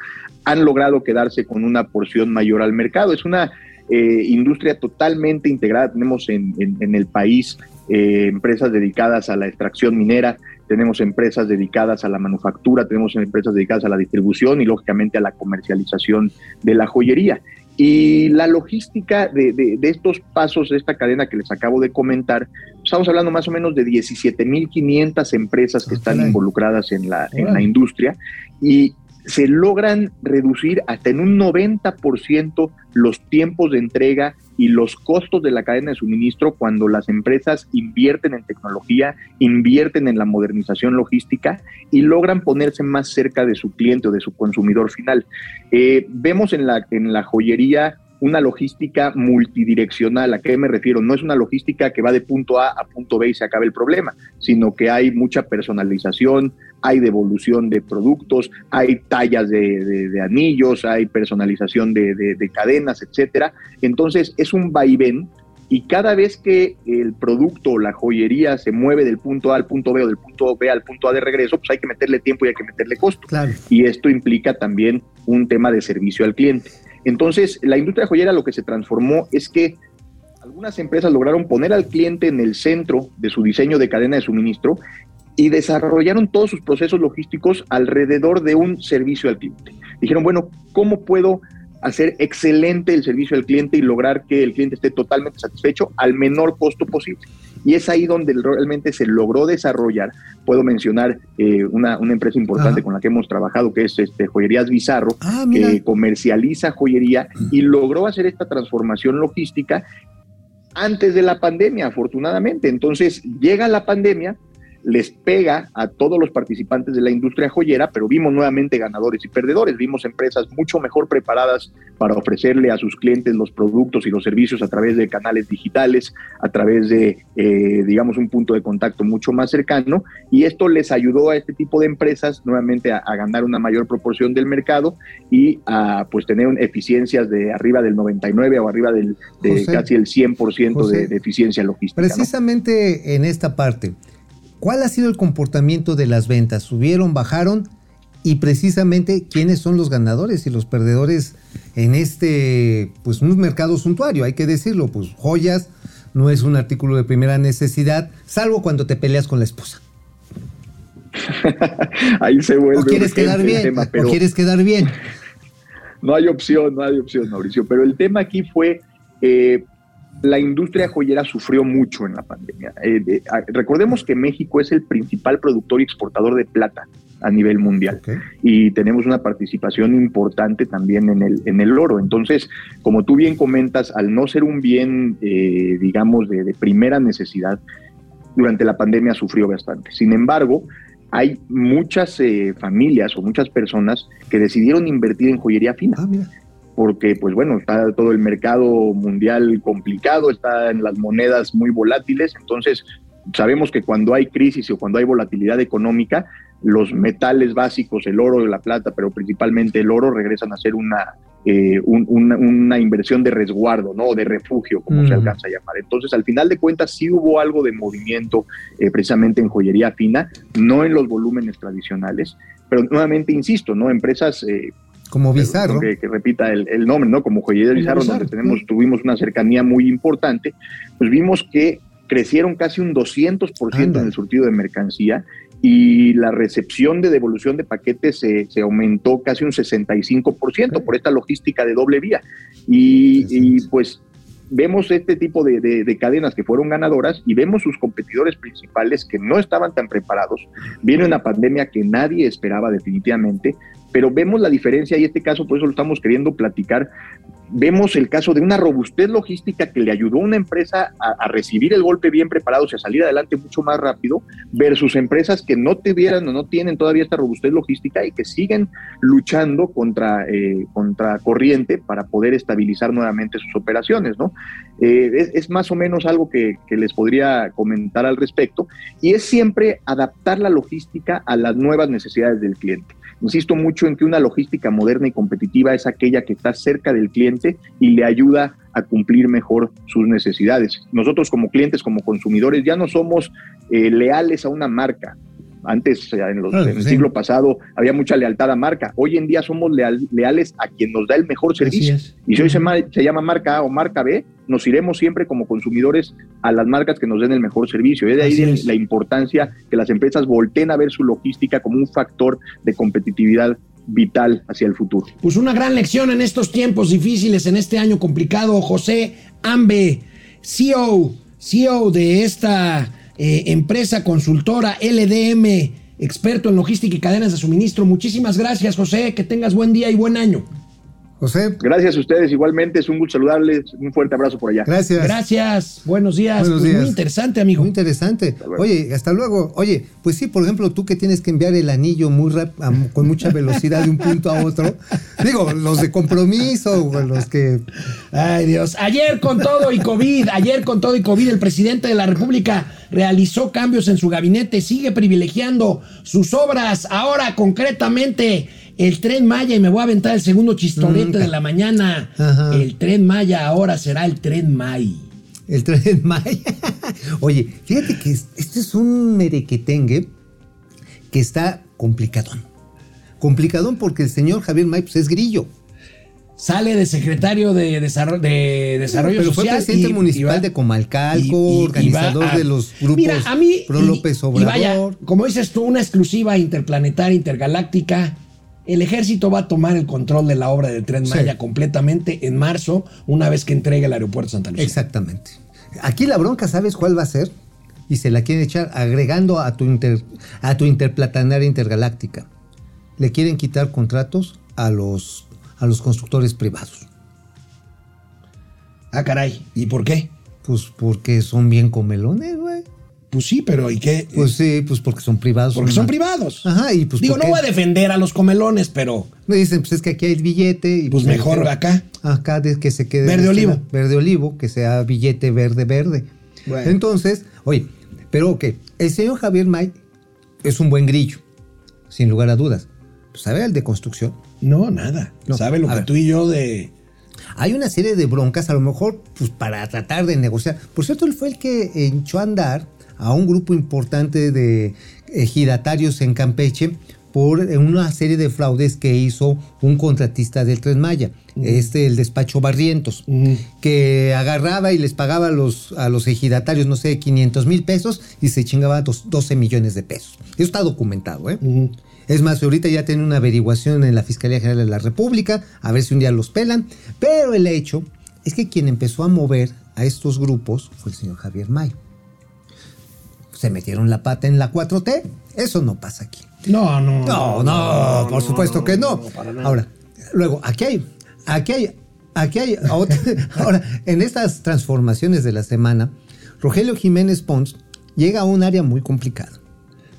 han logrado quedarse con una porción mayor al mercado. Es una eh, industria totalmente integrada. Tenemos en, en- el país eh, empresas dedicadas a la extracción minera, tenemos empresas dedicadas a la manufactura, tenemos empresas dedicadas a la distribución y lógicamente a la comercialización de la joyería. Y la logística de, de- de estos pasos de esta cadena que les acabo de comentar, estamos hablando más o menos de 17.500 empresas que están involucradas en la, en la industria. Y se logran reducir hasta en un 90% los tiempos de entrega y los costos de la cadena de suministro cuando las empresas invierten en tecnología, invierten en la modernización logística y logran ponerse más cerca de su cliente o de su consumidor final. Eh, vemos en la, en la joyería una logística multidireccional. ¿A qué me refiero? No es una logística que va de punto A a punto B y se acaba el problema, sino que hay mucha personalización, hay devolución de productos, hay tallas de, de- de anillos, hay personalización de, de- de cadenas, etcétera. Entonces es un vaivén y cada vez que el producto o la joyería se mueve del punto A al punto B o del punto B al punto A de regreso, pues hay que meterle tiempo y hay que meterle costo Claro. y esto implica también un tema de servicio al cliente. Entonces, la industria joyera lo que se transformó es que algunas empresas lograron poner al cliente en el centro de su diseño de cadena de suministro y desarrollaron todos sus procesos logísticos alrededor de un servicio al cliente. Dijeron, bueno, ¿cómo puedo hacer excelente el servicio al cliente y lograr que el cliente esté totalmente satisfecho al menor costo posible? Y es ahí donde realmente se logró desarrollar. Puedo mencionar eh, una, una empresa importante Ajá. con la que hemos trabajado, que es este, Joyerías Bizarro, Ah, que comercializa joyería y logró hacer esta transformación logística antes de la pandemia, afortunadamente. Entonces llega la pandemia, les pega a todos los participantes de la industria joyera, pero vimos nuevamente ganadores y perdedores. Vimos empresas mucho mejor preparadas para ofrecerle a sus clientes los productos y los servicios a través de canales digitales, a través de, eh, digamos, un punto de contacto mucho más cercano. Y esto les ayudó a este tipo de empresas nuevamente a, a ganar una mayor proporción del mercado y a pues tener eficiencias de arriba del 99 o arriba del, de José, casi el 100% José, de, de eficiencia logística. ¿no? Precisamente en esta parte, ¿cuál ha sido el comportamiento de las ventas? ¿Subieron, bajaron? Y precisamente, ¿quiénes son los ganadores y los perdedores en este, pues, un mercado suntuario? Hay que decirlo, pues, joyas no es un artículo de primera necesidad, salvo cuando te peleas con la esposa. Ahí se vuelve O quieres quedar bien, tema, pero o quieres quedar bien. no hay opción, no hay opción, Mauricio. Pero el tema aquí fue eh, la industria joyera sufrió mucho en la pandemia. Eh, de- a- recordemos que México es el principal productor y exportador de plata a nivel mundial. Y tenemos una participación importante también en el, en el oro. Entonces, como tú bien comentas, al no ser un bien, eh, digamos, de, de primera necesidad, durante la pandemia sufrió bastante. Sin embargo, hay muchas eh, familias o muchas personas que decidieron invertir en joyería fina Ah. Porque pues bueno, está todo el mercado mundial complicado, están las monedas muy volátiles, entonces sabemos que cuando hay crisis o cuando hay volatilidad económica, los metales básicos, el oro y la plata, pero principalmente el oro, regresan a ser una, eh, un- una, una inversión de resguardo, ¿no? O de refugio, como Mm. se alcanza a llamar. Entonces, al final de cuentas, sí hubo algo de movimiento eh, precisamente en joyería fina, no en los volúmenes tradicionales, pero nuevamente insisto, ¿no? Empresas eh, Como bizarro. que, que repita el, el nombre, ¿no? Como Joyería Bizarro, Bizarro, donde tenemos, tuvimos una cercanía muy importante, pues vimos que crecieron casi un 200% en Ándale. el surtido de mercancía y la recepción de devolución de paquetes se, se aumentó casi un 65% Ok. por esta logística de doble vía. Y, pues vemos este tipo de, de- de cadenas que fueron ganadoras y vemos sus competidores principales que no estaban tan preparados. Viene una pandemia que nadie esperaba definitivamente, pero vemos la diferencia y este caso, por eso lo estamos queriendo platicar. Vemos el caso de una robustez logística que le ayudó a una empresa a, recibir el golpe bien preparados y a salir adelante mucho más rápido, versus empresas que no tuvieran o no tienen todavía esta robustez logística y que siguen luchando contra, eh, contra corriente para poder estabilizar nuevamente sus operaciones, ¿no? Eh, es, más o menos algo que les podría comentar al respecto y es siempre adaptar la logística a las nuevas necesidades del cliente. Insisto mucho en que una logística moderna y competitiva es aquella que está cerca del cliente y le ayuda a cumplir mejor sus necesidades. Nosotros como clientes, como consumidores, ya no somos eh, leales a una marca. Antes, en, los- Claro, en el sí. siglo pasado, había mucha lealtad a marca. Hoy en día somos leal- leales a quien nos da el mejor servicio. Y si hoy se, ma- se llama marca A o marca B, nos iremos siempre como consumidores a las marcas que nos den el mejor servicio. Y de ahí la importancia que las empresas volteen a ver su logística como un factor de competitividad vital hacia el futuro. Pues una gran lección en estos tiempos difíciles, en este año complicado. José Ambe, CEO, CEO de esta eh, empresa consultora LDM, experto en logística y cadenas de suministro. Muchísimas gracias, José. Que tengas buen día y buen año. José, Gracias a ustedes igualmente, es un gusto saludarles, un fuerte abrazo por allá. gracias. Gracias. Buenos días. Buenos Pues días. Muy interesante, amigo. Muy interesante. Oye, hasta luego. Oye, pues sí, por ejemplo, tú que tienes que enviar el anillo muy rap- con mucha velocidad de un punto a otro. Digo, los de compromiso, o los que Ay, Dios. Ayer con todo y COVID, ayer con todo y COVID, el presidente de la República realizó cambios en su gabinete, sigue privilegiando sus obras. Ahora, concretamente, el tren Maya, y me voy a aventar el segundo chistorete de la mañana. Ajá. El tren Maya ahora será el tren May. El tren Maya. Oye, fíjate que es- este es un merequetengue que está complicadón. Complicadón porque el señor Javier May pues, es grillo. Sale de secretario de Desarrollo, de desarrollo Pero fue Social. presidente y- municipal y va- de Comalcalco, y- organizador a- de los grupos Mira, a mí, Pro López Obrador. vaya, como dices tú, una exclusiva interplanetaria, intergaláctica. El ejército va a tomar el control de la obra del Tren Sí. Maya completamente en marzo, una vez que entregue el aeropuerto Santa Lucía. Exactamente. Aquí la bronca, ¿sabes cuál va a ser? Y se la quieren echar agregando a tu, inter- a tu interplatanaria intergaláctica. Le quieren quitar contratos a los, a los constructores privados. Ah, caray. ¿Y por qué? Pues porque son bien comelones, güey. Pues sí, pero ¿y qué? Pues sí, pues porque son privados. Porque son privados. Ajá, y pues Digo, ¿por no voy a defender a los comelones, pero Me dicen, pues es que aquí hay billete. Y pues mejor acá. Acá de que se quede. Verde olivo. Verde olivo, que sea billete verde verde. Bueno. Entonces, oye, pero ok, el señor Javier May es un buen grillo, sin lugar a dudas. Pues sabe el de construcción. No, nada. No, ¿Sabe lo a que ver. tú y yo de... Hay una serie de broncas, a lo mejor, pues para tratar de negociar. Por cierto, él fue el que echó a andar a un grupo importante de ejidatarios en Campeche por una serie de fraudes que hizo un contratista del Tren Maya, este, el despacho Barrientos, que agarraba y les pagaba a los, a los ejidatarios, no sé, 500 mil pesos y se chingaba dos- 12 millones de pesos. Eso está documentado, ¿eh? Es más, ahorita ya tiene una averiguación en la Fiscalía General de la República, a ver si un día los pelan, pero el hecho es que quien empezó a mover a estos grupos fue el señor Javier May. Se metieron la pata en la 4T. Eso no pasa aquí. No, no. No, no, por supuesto que no. para nada. Ahora, luego, aquí hay, aquí hay, aquí hay, otra- ahora, en estas transformaciones de la semana, Rogelio Jiménez Pons llega a un área muy complicada.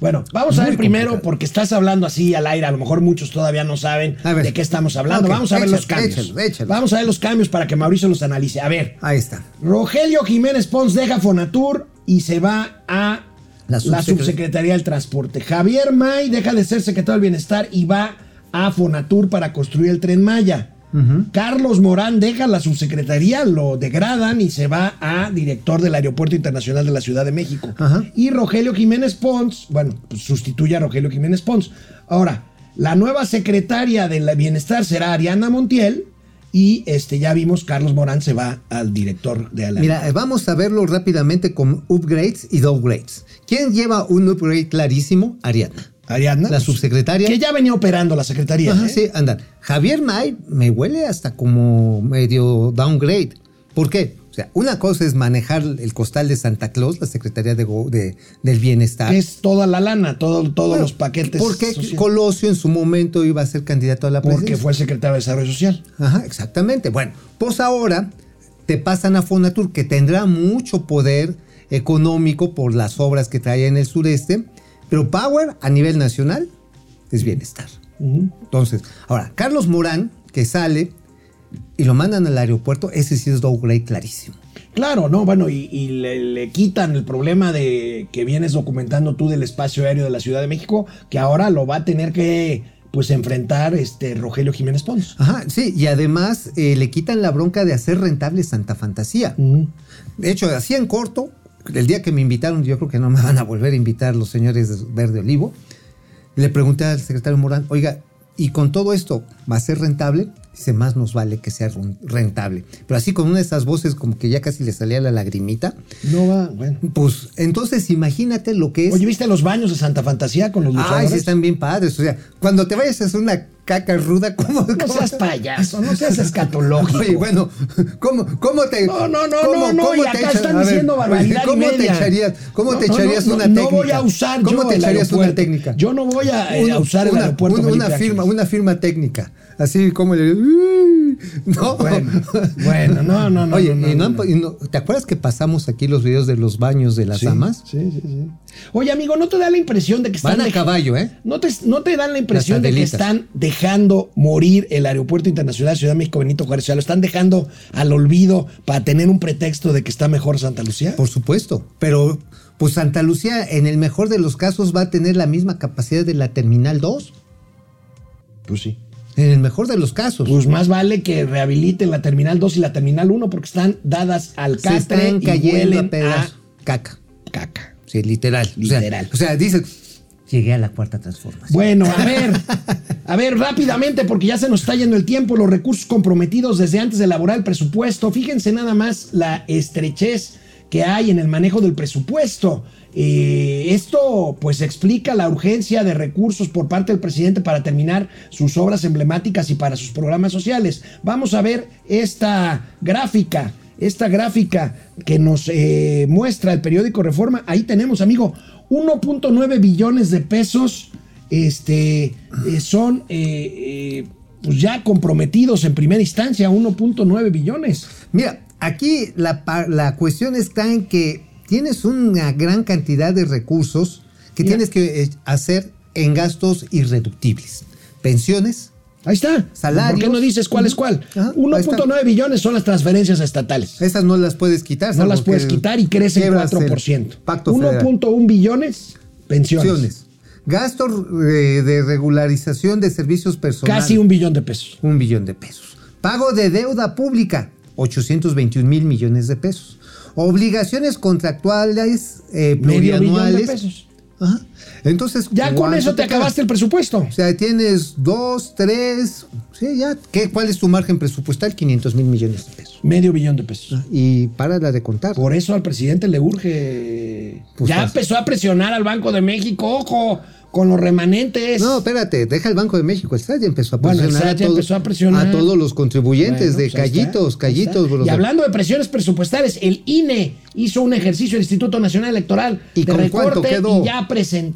Bueno, vamos a ver primero, complicado. porque estás hablando así al aire, a lo mejor muchos todavía no saben de qué estamos hablando. Ok, vamos a ver los cambios. échalo, échalo. Vamos a ver los cambios para que Mauricio los analice. A ver, Ahí está. Rogelio Jiménez Pons deja Fonatur y se va a La la, subsecre- subsecretaría del Transporte. Javier May deja de ser secretario del Bienestar y va a Fonatur para construir el tren Maya. Carlos Morán deja la subsecretaría, lo degradan y se va a director del Aeropuerto Internacional de la Ciudad de México. Y Rogelio Jiménez Pons, bueno, pues sustituye a Rogelio Jiménez Pons. Ahora, la nueva secretaria del Bienestar será Ariana Montiel y este ya vimos Carlos Morán se va al director de la Mira, vamos a verlo rápidamente con upgrades y downgrades. ¿Quién lleva un upgrade clarísimo? Ariadna. Ariadna, La pues, subsecretaria. que ya venía operando la secretaría. Ajá, ¿eh? sí, andan. Javier May me huele hasta como medio downgrade. ¿Por qué? O sea, una cosa es manejar el costal de Santa Claus, la Secretaría de, del Bienestar. Es toda la lana, todo, todos Bueno, los paquetes. Porque sociales. Colosio en su momento iba a ser candidato a la Porque presidencia. fue secretario de Desarrollo Social. Ajá, exactamente. Bueno, pues ahora te pasan a Fonatur, que tendrá mucho poder económico por las obras que trae en el sureste, pero Power a nivel nacional es bienestar. Entonces, ahora, Carlos Morán, que sale y lo mandan al aeropuerto, ese sí es downgrade clarísimo. Claro, no, bueno, y, y le, le quitan el problema de que vienes documentando tú del espacio aéreo de la Ciudad de México, que ahora lo va a tener que pues enfrentar este Rogelio Jiménez Pons. Ajá, sí, y además eh, le quitan la bronca de hacer rentable Santa Fantasía. De hecho, así en corto, el día que me invitaron, yo creo que no me van a volver a invitar los señores de Verde Olivo, le pregunté al secretario Morán, oiga, ¿y con todo esto va a ser rentable? Dice, más nos vale que sea rentable. Pero así con una de esas voces como que ya casi le salía la lagrimita, No va, bueno. pues entonces imagínate lo que es... Oye, ¿viste los baños de Santa Fantasía con los Ay, luchadores? sí están bien padres. O sea, cuando te vayas a hacer una caca ruda, ¿cómo? No cómo- seas payaso, no seas escatológico. Oye, bueno, ¿cómo, cómo te. No, no, no, cómo- no, no, y te acá echas- están ver, diciendo barbaridad ¿Cómo te echarías, cómo No, te no, echarías no, una no técnica? voy a usar ¿Cómo yo te el echarías una técnica? Yo no voy a, eh, a usar el una- aeropuerto Una, una firma, una firma técnica. Así como le. No. Bueno, bueno, no, no, no, Oye, no, y no, no han- no. y no- ¿te acuerdas que pasamos aquí los videos de los baños de las Sí, damas? Sí, sí, sí. Oye, amigo, ¿no te da la impresión de que están Van a dej- caballo, ¿eh? ¿No te, ¿No te dan la impresión de que están dejando morir el Aeropuerto Internacional Ciudad de México Benito Juárez? O sea, lo están dejando al olvido para tener un pretexto de que está mejor Santa Lucía. Por supuesto, pero pues Santa Lucía en el mejor de los casos va a tener la misma capacidad de la Terminal 2. Pues sí. En el mejor de los casos. Pues más vale que rehabiliten la Terminal 2 y la Terminal 1 porque están dadas al se están y cayendo a huelen a pedazos. Caca. caca. Sí, literal. O sea, Literal. O sea, dices, llegué a la cuarta transformación. Bueno, a ver, a ver, rápidamente, porque ya se nos está yendo el tiempo, los recursos comprometidos desde antes de elaborar el presupuesto. Fíjense nada más la estrechez que hay en el manejo del presupuesto. Eh, esto pues explica la urgencia de recursos por parte del presidente para terminar sus obras emblemáticas y para sus programas sociales. Vamos a ver esta gráfica, esta gráfica que nos eh, muestra el periódico Reforma. Ahí tenemos, amigo, 1.9 billones de pesos este, eh, son eh, eh, pues ya comprometidos en primera instancia, 1.9 billones. Mira, aquí la, la cuestión está en que tienes una gran cantidad de recursos que Mira. tienes que hacer en gastos irreductibles. Pensiones, Ahí está. Salarios. ¿Por qué no dices cuál es cuál? Ajá, ahí 1.9 billones son las transferencias estatales. esas no las puedes quitar. No las puedes quitar y crecen quiebras el 4%. Pacto federal. 1.1 billones, pensiones. Pensiones. Gastos eh, de regularización de servicios personales. Casi un billón de pesos. un billón de pesos. Pago de deuda pública, 821 mil millones de pesos. Obligaciones contractuales eh, Medio billón de plurianuales. pesos. Ajá. Entonces, Ya con ¿cuánto eso te acabaste el presupuesto. O sea, tienes dos, tres, sí, ya. ¿Qué, ¿Cuál es tu margen presupuestal? 500 mil millones de pesos. Medio billón de pesos. Y para la de contar. Por eso al presidente le urge. Pues ya pasa. empezó a presionar al Banco de México, ojo, con los remanentes. No, espérate, deja el Banco de México. El SAT ya empezó a Bueno, el presionar, SAT ya a, todos- empezó a presionar. a todos los contribuyentes Bueno, de pues callitos, está, callitos. está. Y hablando de presiones presupuestarias, el INE hizo un ejercicio, el Instituto Nacional Electoral, ¿Y de con cuánto recorte quedó? y ya presentó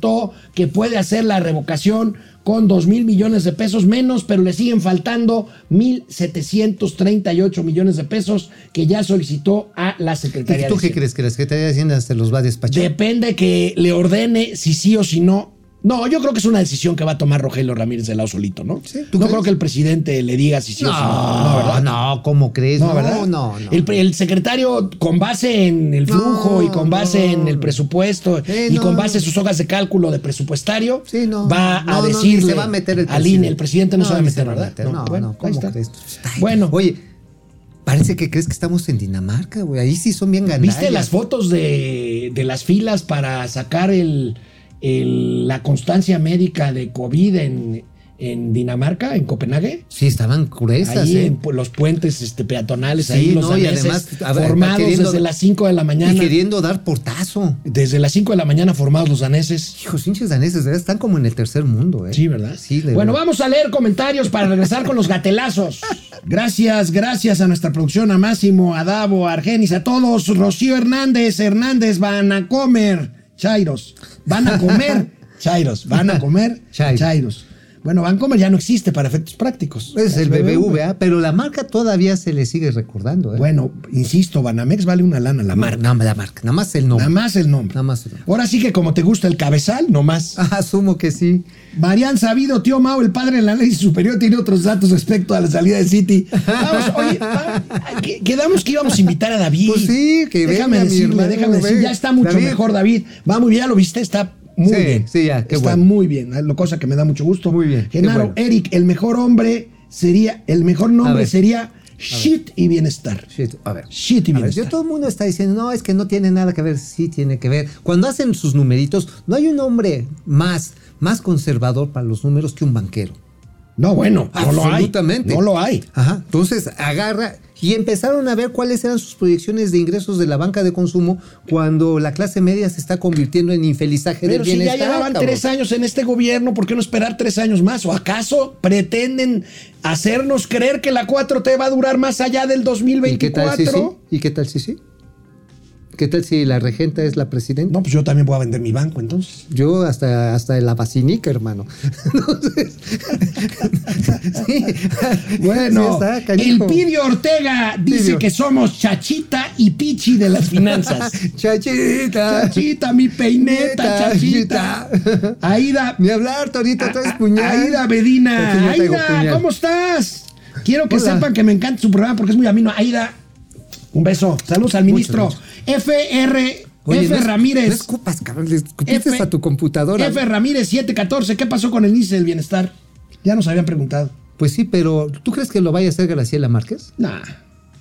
que puede hacer la revocación con 2 mil millones de pesos menos, pero le siguen faltando 1.738 millones de pesos que ya solicitó a la Secretaría ¿Y tú de qué Hacienda. crees? ¿Que la Secretaría de Hacienda se los va a despachar? Depende que le ordene si sí o si no. No, yo creo que es una decisión que va a tomar Rogelio Ramírez de Lao solito, ¿no? Sí, no ¿tú creo que el presidente le diga si sí o si no. No, no, ¿cómo crees? No, No, ¿verdad? no, no. El, secretario, con base en el flujo No, y con base no. en el presupuesto Eh, y no. con base en sus hojas de cálculo de presupuestario, Sí, no. va a decirle se va a meter el al INE. El presidente. no, No, se va a meter, se va a ¿verdad? meter. No, bueno, ¿cómo está. crees? Ay, Bueno, Oye, parece que crees que estamos en Dinamarca, güey. Ahí sí son bien gandallas. ¿viste las fotos de, de las filas para sacar el, el- la constancia médica de COVID en, en Dinamarca, en Copenhague? Sí, estaban gruesas, Ahí ¿eh? en los puentes este, peatonales, Sí, ahí los no, y además, ver, formados desde las 5 de la mañana. Y queriendo dar portazo. Desde las 5 de la mañana formados los daneses. Hijos, hinches daneses, verdad, están como en el tercer mundo, ¿eh? Sí, ¿verdad? Sí, de bueno, verdad. vamos a leer comentarios para regresar con los gatelazos. Gracias, gracias a nuestra producción, a Máximo, a Davo, a Argenis, a todos. Rocío Hernández, Hernández, van a comer chairos. Van a comer chairos. Van a comer Chairos. Bueno, Vancomer ya no existe para efectos prácticos. Es el BBVA, pero la marca todavía se le sigue recordando, ¿eh? Bueno, insisto, Banamex vale una lana la marca. Nada más la marca, nada más el nombre. Nada más el nombre. Nada más el nombre. Ahora sí que como te gusta el cabezal, no más. Ah, asumo que sí. Marian Sabido, tío Mao, el padre del análisis superior, tiene otros datos respecto a la salida de City. Vamos, oye, va- quedamos que íbamos a invitar a David. Pues sí, que Déjame venga, decirle, hermano, déjame decir, ya está mucho David. mejor David. Va muy bien, ya lo viste, está muy Sí, bien. sí, ya, qué Está bueno. muy bien, lo cosa que me da mucho gusto. Muy bien, Genaro, bueno. Eric, el mejor hombre sería, el mejor nombre sería Shit y Bienestar. Shit, a ver. Shit y ver, Bienestar. yo todo el mundo está diciendo, no, es que no tiene nada que ver. Sí tiene que ver. Cuando hacen sus numeritos, no hay un hombre más, más conservador para los números que un banquero. No, bueno, no lo hay. Absolutamente. No lo hay. Ajá. Entonces agarra y empezaron a ver cuáles eran sus proyecciones de ingresos de la banca de consumo cuando la clase media se está convirtiendo en infelizaje Pero del si ya bienestar. llevaban cabrón. tres años en este gobierno, ¿por qué no esperar tres años más? ¿O acaso pretenden hacernos creer que la 4T va a durar más allá del ¿Y qué tal 2024? si sí? ¿Y qué tal si sí? ¿Qué tal si la regenta es la presidenta? No, pues yo también voy a vender mi banco entonces. Yo hasta, hasta la vacinica, hermano. Entonces, sí. Bueno, Sí está, el. Pidio Ortega dice Pidio. que somos Chachita y Pichi de las finanzas. Chachita. Chachita, mi peineta, Chachita. Chachita. Aida, Ni hablar, Torito, traes puñal. Aida traigo Aida. ¿cómo estás? Quiero que Hola. sepan que me encanta su programa porque es muy ameno. Aida, un beso. Saludos al ministro. FR, Oye, F. no Ramírez. No escupas, cabrón. Le escupiste F- a tu computadora. F. Ramírez 714. ¿Qué pasó con el índice del bienestar? Ya nos habían preguntado. Pues sí, pero ¿tú crees que lo vaya a hacer Graciela Márquez? Nah,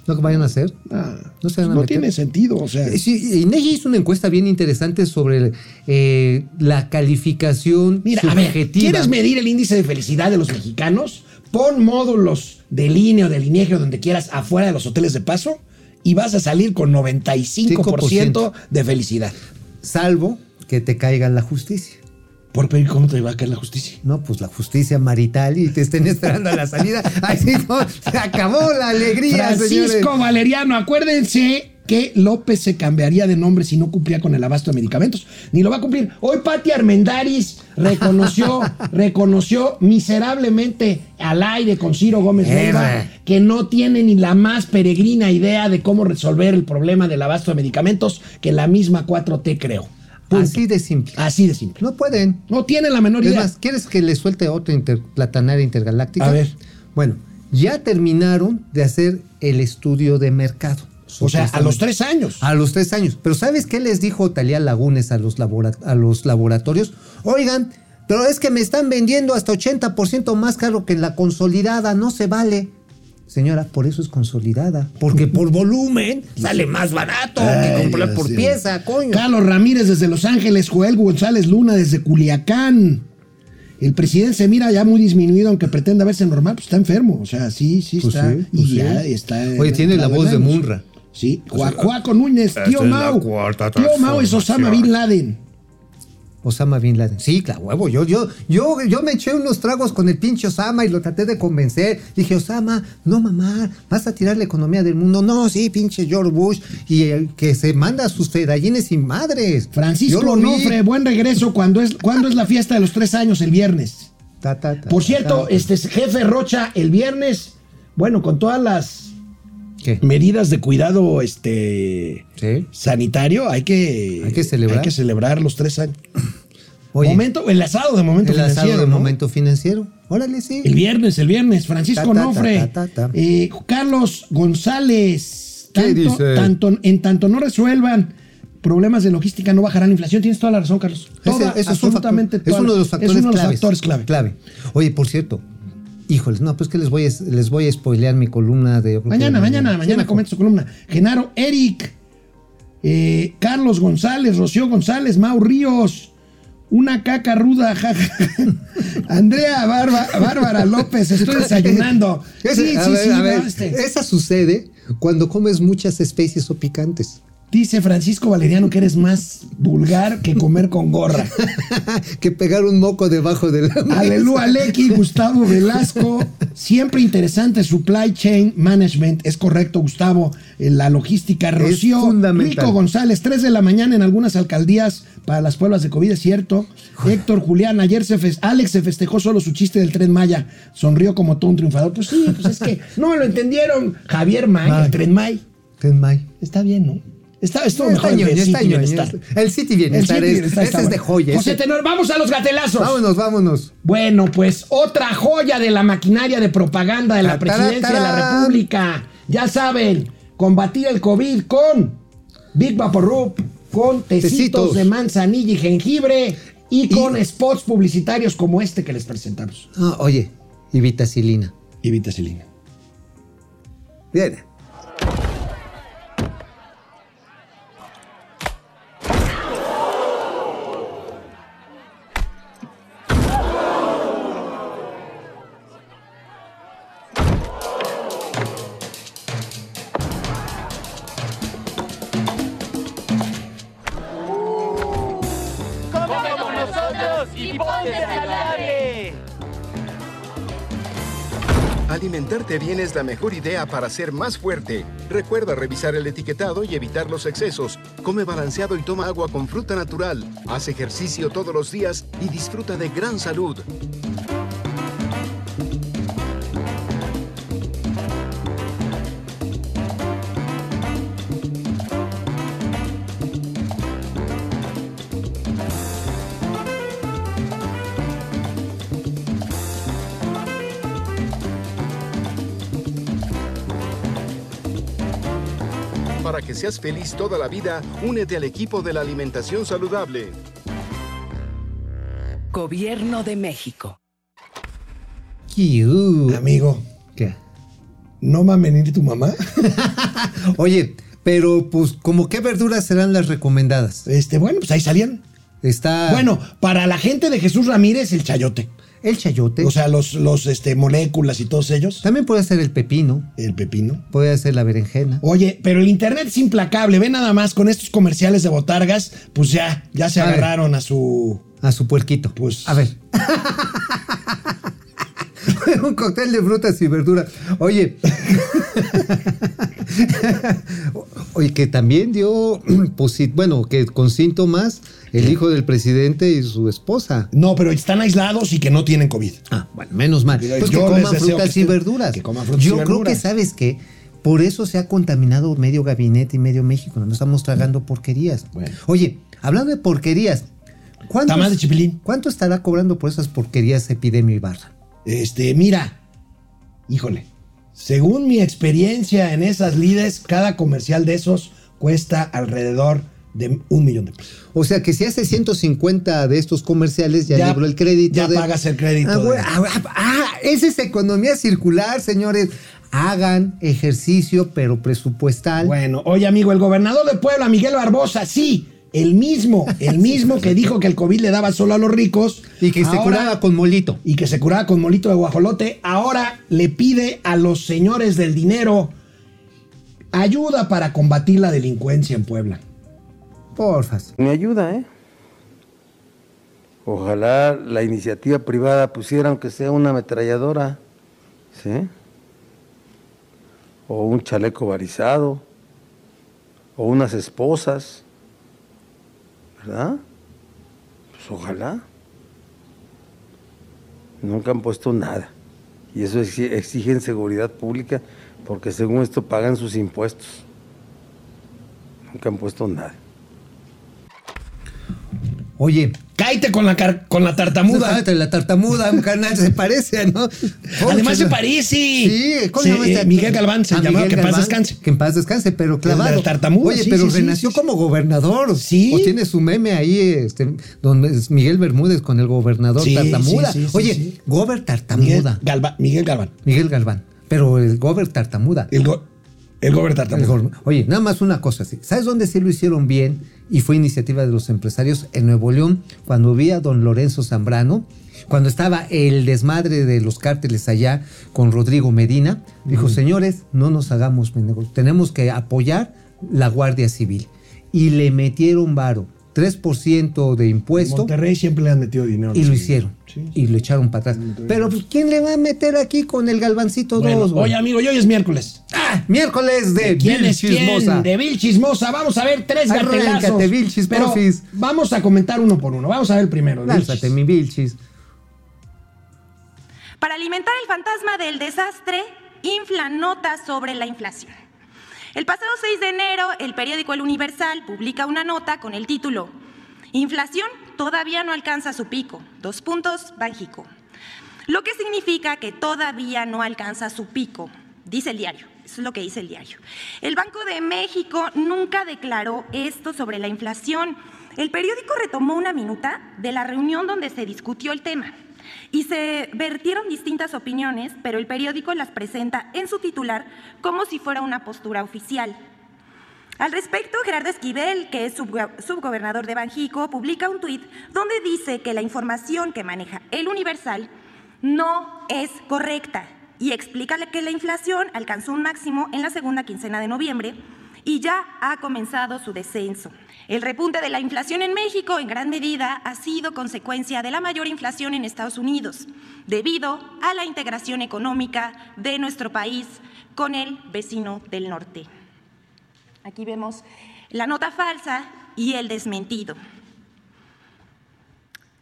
¿No que vayan a hacer? nah. No se van a no meter. tiene sentido. O sea, Eh, Sí, INEGI hizo una encuesta bien interesante sobre eh, la calificación Mira, a ver. ¿quieres medir el índice de felicidad de los mexicanos? Pon módulos de línea o del INEGI o donde quieras afuera de los hoteles de paso y vas a salir con 95% de felicidad. Salvo que te caiga la justicia. ¿Por qué? ¿Cómo te va a caer la justicia? No, pues la justicia marital y te estén esperando a la salida. Así no, se acabó la alegría, Francisco señores. Valeriano, acuérdense que López se cambiaría de nombre si no cumplía con el abasto de medicamentos. Ni lo va a cumplir. Hoy Pati Armendaris reconoció, reconoció miserablemente al aire con Ciro Gómez Leiva Erre. que no tiene ni la más peregrina idea de cómo resolver el problema del abasto de medicamentos que la misma 4T creó. Punto. Así de simple. Así de simple. No pueden. No tiene la menor Es idea. más, ¿quieres que le suelte otra interplatanaria intergaláctica? A ver. Bueno, ya terminaron de hacer el estudio de mercado. O sea, a los tres años. A los tres años. Pero ¿sabes qué les dijo Talía Lagunes a los, a los laboratorios? Oigan, pero es que me están vendiendo hasta 80% más caro que en la consolidada. No se vale. Señora, por eso es consolidada. Porque por volumen sale más barato que comprar por pieza, coño. Carlos Ramírez desde Los Ángeles, Joel González Luna desde Culiacán. El presidente se mira ya muy disminuido, aunque pretenda verse normal, pues está enfermo. O sea, sí, sí Pues está. sí, y pues ya sí. está. Oye, tiene la voz de. Munra. Sí, Juaco Núñez, tío es cuarta Tío Mau es Osama. Bin Laden. Osama Bin Laden. Sí, claro, huevo. Yo, yo, yo, yo me eché unos tragos con el pinche Osama y lo traté de convencer. Dije, Osama, no mamá, vas a tirar la economía del mundo. No, sí, pinche George Bush. Y eh, que se manda a sus fedallines sin madres. Francisco Yo lo vi. Onofre, buen regreso. ¿Cuándo es, ¿Cuándo es la fiesta de los tres años? El viernes. Ta, ta, ta, Por ta, cierto, ta. este jefe Rocha, el viernes, bueno, con todas las ¿Qué? medidas de cuidado este Sí. sanitario, hay que, Hay que celebrar. hay que celebrar los tres años. Oye, momento, el asado de momento el asado financiero. de ¿no? momento financiero. Órale, sí. El viernes, el viernes, Francisco Ta, ta, ta, Onofre, ta, ta, ta. eh, Carlos González, ¿Qué tanto, dice? tanto- en tanto no resuelvan problemas de logística, no bajará la inflación. Tienes toda la razón, Carlos. Toda, Ese- ese es un absolutamente factor- es toda- uno de los factores es uno de los claves. factores clave. Oye, por cierto, híjoles, no, pues que les voy a, les voy a spoilear mi columna de. Mañana, mañana, mañana mejor. comenta su columna. Genaro, Eric, eh, Carlos González, Rocío González, Mau Ríos, una caca ruda, jaja. Andrea Barba- Bárbara López, estoy desayunando. Sí, sí, ver, sí, a no, ver, este. Esa sucede cuando comes muchas especies o picantes. Dice Francisco Valeriano que eres más vulgar que comer con gorra. que pegar un moco debajo de la mesa. Gustavo Velasco. Siempre interesante supply chain management. Es correcto, Gustavo. Eh, La logística. Rocío. Rico González, 3 de la mañana en algunas alcaldías para las pruebas de COVID, es cierto. Héctor Julián, ayer se Alex se festejó solo su chiste del tren Maya. Sonrió como todo un triunfador. Pues sí, pues es que no me lo entendieron. Javier May, May. el tren May. ¿Qué es May? Está bien, ¿no? Está, Está el de ñoño, está City ñoño. Bienestar. El City El Bienestar City ese está es de joya. José ese- Tenor, vamos a los gatelazos. Vámonos, vámonos. Bueno, pues otra joya de la maquinaria de propaganda de la presidencia de la. República. Ya saben, combatir el COVID con Big Vaporub, con tecitos, Tecitos. de manzanilla y jengibre y, con spots publicitarios como este que les presentamos. Ah, oye, y vitacilina. Y vitacilina. Bien. Alimentarte bien es la mejor idea para ser más fuerte. Recuerda revisar el etiquetado y evitar los excesos. Come balanceado y toma agua con fruta natural. Haz ejercicio todos los días y disfruta de gran salud. Que seas feliz toda la vida, únete al equipo de la alimentación saludable. Gobierno de México. Amigo, ¿Qué? ¿no va a venir tu mamá? Oye, pero pues, ¿como qué verduras serán las recomendadas? Este, bueno, pues ahí salían. Está Bueno, para la gente de Jesús Ramírez, el chayote. El chayote. O sea, los, los este, moléculas y todos ellos. También puede ser el pepino, El pepino. puede ser la berenjena. Oye, pero el internet es implacable. Ve nada más con estos comerciales de botargas, pues ya, ya se A ver. agarraron a su. A su puerquito. Pues- A ver. Un cóctel de frutas y verduras. Oye. Oye, que también dio, bueno, que con síntomas el hijo del presidente y su esposa. No, pero están aislados y que no tienen COVID. Ah, bueno, menos mal. Pues que coman frutas que y verduras. que coman frutas Yo y creo que, verduras. ¿sabes qué? Por eso se ha contaminado medio gabinete y medio México. No estamos tragando porquerías. Bueno. Oye, hablando de porquerías, ¿cuánto, Tamal de chipilín. ¿cuánto estará cobrando por esas porquerías Epidemio Ibarra? Este, mira, híjole, según mi experiencia en esas lides, cada comercial de esos cuesta alrededor de un millón de pesos. O sea que si hace 150 de estos comerciales, ya, Ya- libró el crédito. ya de- pagas el crédito Ah, de- ah, ah, ah, esa es economía circular, señores. Hagan ejercicio, pero presupuestal. Bueno, oye amigo, el gobernador de Puebla, Miguel Barbosa, sí, el mismo, el mismo que dijo que el COVID le daba solo a los ricos. y que se curaba con molito. y que se curaba con molito de guajolote, ahora le pide a los señores del dinero ayuda para combatir la delincuencia en Puebla. Porfas. Me ayuda, ¿eh? Ojalá la iniciativa privada pusiera aunque sea una ametralladora, ¿sí? O un chaleco barizado, o unas esposas, ¿verdad? Pues ojalá. Nunca han puesto nada. Y eso exi- exigen seguridad pública porque según esto pagan sus impuestos. Nunca han puesto nada. Oye, Cállate con la, car- con la tartamuda. Muda. La tartamuda, un canal se parece, ¿no? Además se parece. Sí, ¿cómo Se- llama este? eh, Miguel Galván se Ah, llamaba, Miguel que en paz descanse. Que en paz descanse, pero clavado. la tartamuda, Oye, sí, pero sí, renació sí, como gobernador. Sí. O tiene su meme ahí, este, donde es Miguel Bermúdez con el gobernador tartamuda. sí, sí, sí, Oye, gober Miguel, tartamuda. Galva- Miguel Galván. Miguel Galván. Pero el gober tartamuda. El, go- el gober gor- Oye, nada más una cosa así. ¿Sabes dónde sí lo hicieron bien? Y fue iniciativa de los empresarios en Nuevo León, cuando vi a don Lorenzo Zambrano, cuando estaba el desmadre de los cárteles allá con Rodrigo Medina, dijo, señores, no nos hagamos pendejos, tenemos que apoyar la Guardia Civil. Y le metieron varo, 3% de impuesto. Monterrey siempre le han metido dinero. Y lo hicieron. Sí. Y lo echaron para atrás. Pero, pues, ¿quién le va a meter aquí con el galvancito Bueno, 2? oye, amigo, y hoy es miércoles. Ah, miércoles de ¿Quién Bill es quién? Chismosa. De Bill Chismosa. Vamos a ver tres Arráncate, gatelazos. Vilchis, Pero porfis. vamos a comentar uno por uno. Vamos a ver el primero. Lánzate, mi Vilchis. Para alimentar el fantasma del desastre, infla notas sobre la inflación. El pasado 6 de enero, el periódico El Universal publica una nota con el título Inflación todavía no alcanza su pico. Dos puntos, Banjico. Lo que significa que todavía no alcanza su pico, dice el diario. Eso es lo que dice el diario. El Banco de México nunca declaró esto sobre la inflación. El periódico retomó una minuta de la reunión donde se discutió el tema. Y se vertieron distintas opiniones, pero el periódico las presenta en su titular como si fuera una postura oficial. Al respecto, Gerardo Esquivel, que es subgo- subgobernador de Banjico, publica un tuit donde dice que la información que maneja el Universal no es correcta y explica que la inflación alcanzó un máximo en la segunda quincena de noviembre y ya ha comenzado su descenso. El repunte de la inflación en México en gran medida ha sido consecuencia de la mayor inflación en Estados Unidos, debido a la integración económica de nuestro país con el vecino del norte. Aquí vemos la nota falsa y el desmentido.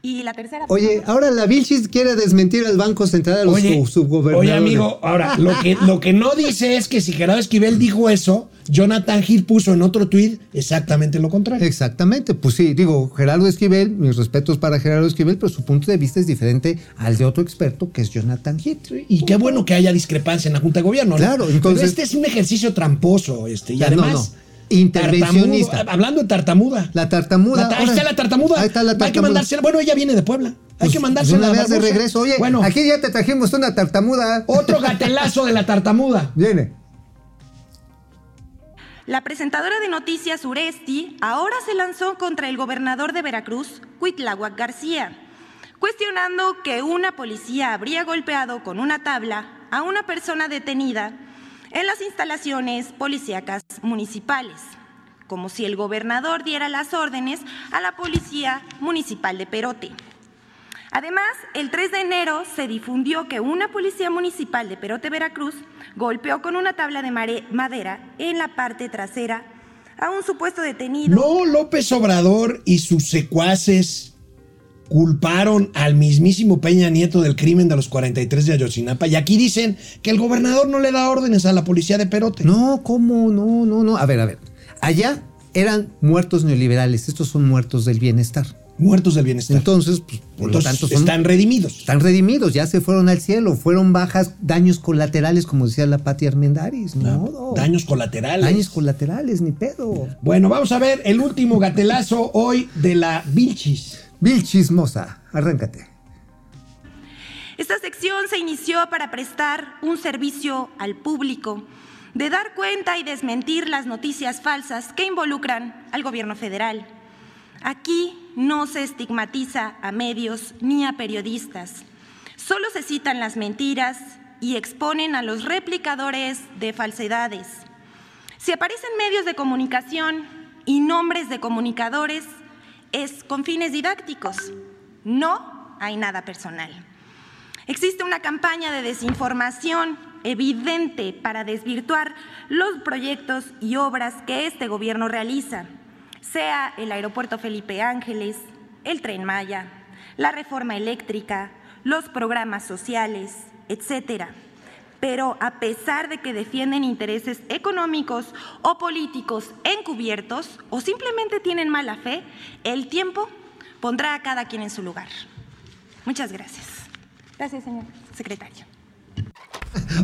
Y la tercera. Oye, ahora la Vilchis quiere desmentir al Banco Central a los Oye, sub- subgobernadores. oye, amigo, ahora, lo que, lo que no dice es que si Gerardo Esquivel dijo eso, Jonathan Hill puso en otro tuit exactamente lo contrario. Exactamente, pues sí, digo, Gerardo Esquivel, mis respetos para Gerardo Esquivel, pero su punto de vista es diferente al de otro experto que es Jonathan Heath. Y qué bueno que haya discrepancia en la Junta de Gobierno. ¿no? Claro, Pero entonces- este es un ejercicio tramposo, este, y No, además. no. Intervencionista. tartamudo, hablando de tartamuda. La tartamuda. La ta- ahí está la tartamuda. Ahí está la Hay que tartamuda. mandársela. Bueno, ella viene de Puebla. Hay Pues, que de mandársela. una vez de regreso. Oye, bueno, aquí ya te trajimos una tartamuda. otro gatelazo de la tartamuda. Viene. La presentadora de noticias Uresti ahora se lanzó contra el gobernador de Veracruz, Cuitláhuac García, cuestionando que una policía habría golpeado con una tabla a una persona detenida en las instalaciones policíacas municipales, como si el gobernador diera las órdenes a la policía municipal de Perote. Además, el 3 de enero se difundió que una policía municipal de Perote, Veracruz, golpeó con una tabla de madera en la parte trasera a un supuesto detenido. No, López Obrador y sus secuaces culparon al mismísimo Peña Nieto del crimen de los 43 de Ayotzinapa. Y aquí dicen que el gobernador no le da órdenes a la policía de Perote. No, ¿cómo? No, no, no. A ver, a ver. Allá eran muertos neoliberales, estos son muertos del bienestar. Muertos del bienestar. Entonces, pues, por Entonces, lo tanto, son- están redimidos. Están redimidos, ya se fueron al cielo, fueron bajas, daños colaterales, como decía la Pati Armendaris. modo. Daños colaterales. Daños colaterales, ni pedo. Bueno, vamos a ver el último gatelazo hoy de la Vilchis. Bill Chismosa, arráncate. Esta sección se inició para prestar un servicio al público, de dar cuenta y desmentir las noticias falsas que involucran al gobierno federal. Aquí no se estigmatiza a medios ni a periodistas. Solo se citan las mentiras y exponen a los replicadores de falsedades. Si aparecen medios de comunicación y nombres de comunicadores, es con fines didácticos. No hay nada personal. Existe una campaña de desinformación evidente para desvirtuar los proyectos y obras que este gobierno realiza, sea el aeropuerto Felipe Ángeles, el tren Maya, la reforma eléctrica, los programas sociales, etcétera. Pero a pesar de que defienden intereses económicos o políticos encubiertos o simplemente tienen mala fe, el tiempo pondrá a cada quien en su lugar. Muchas gracias. Gracias, señor secretario.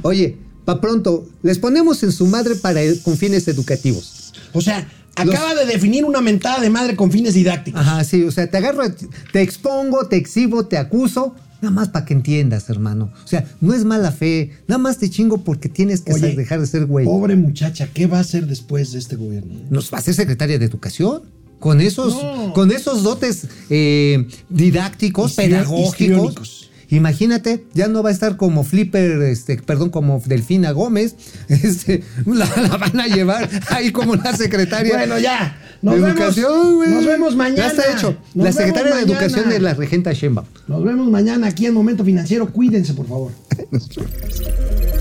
Oye, pa' pronto, les ponemos en su madre para con fines educativos. O sea, acaba de definir una mentada de madre con fines didácticos. Ajá, sí, o sea, te agarro, te expongo, te exhibo, te acuso, nada más para que entiendas, hermano. O sea, no es mala fe, nada más te chingo porque tienes que Oye, ser- dejar de ser güey. Pobre muchacha, ¿qué va a hacer después de este gobierno? ¿Nos va a ser secretaria de educación? Con esos, No. con esos dotes eh, didácticos, pedagógicos. Imagínate, ya no va a estar como Flipper, este, perdón, como Delfina Gómez. Este, la, la van a llevar ahí como la secretaria. Bueno, ya. de Nos educación, vemos, güey. nos vemos mañana. Ya está hecho. Nos la secretaria de educación de la regenta Sheinbaum. Nos vemos mañana aquí en Momento Financiero. Cuídense, por favor.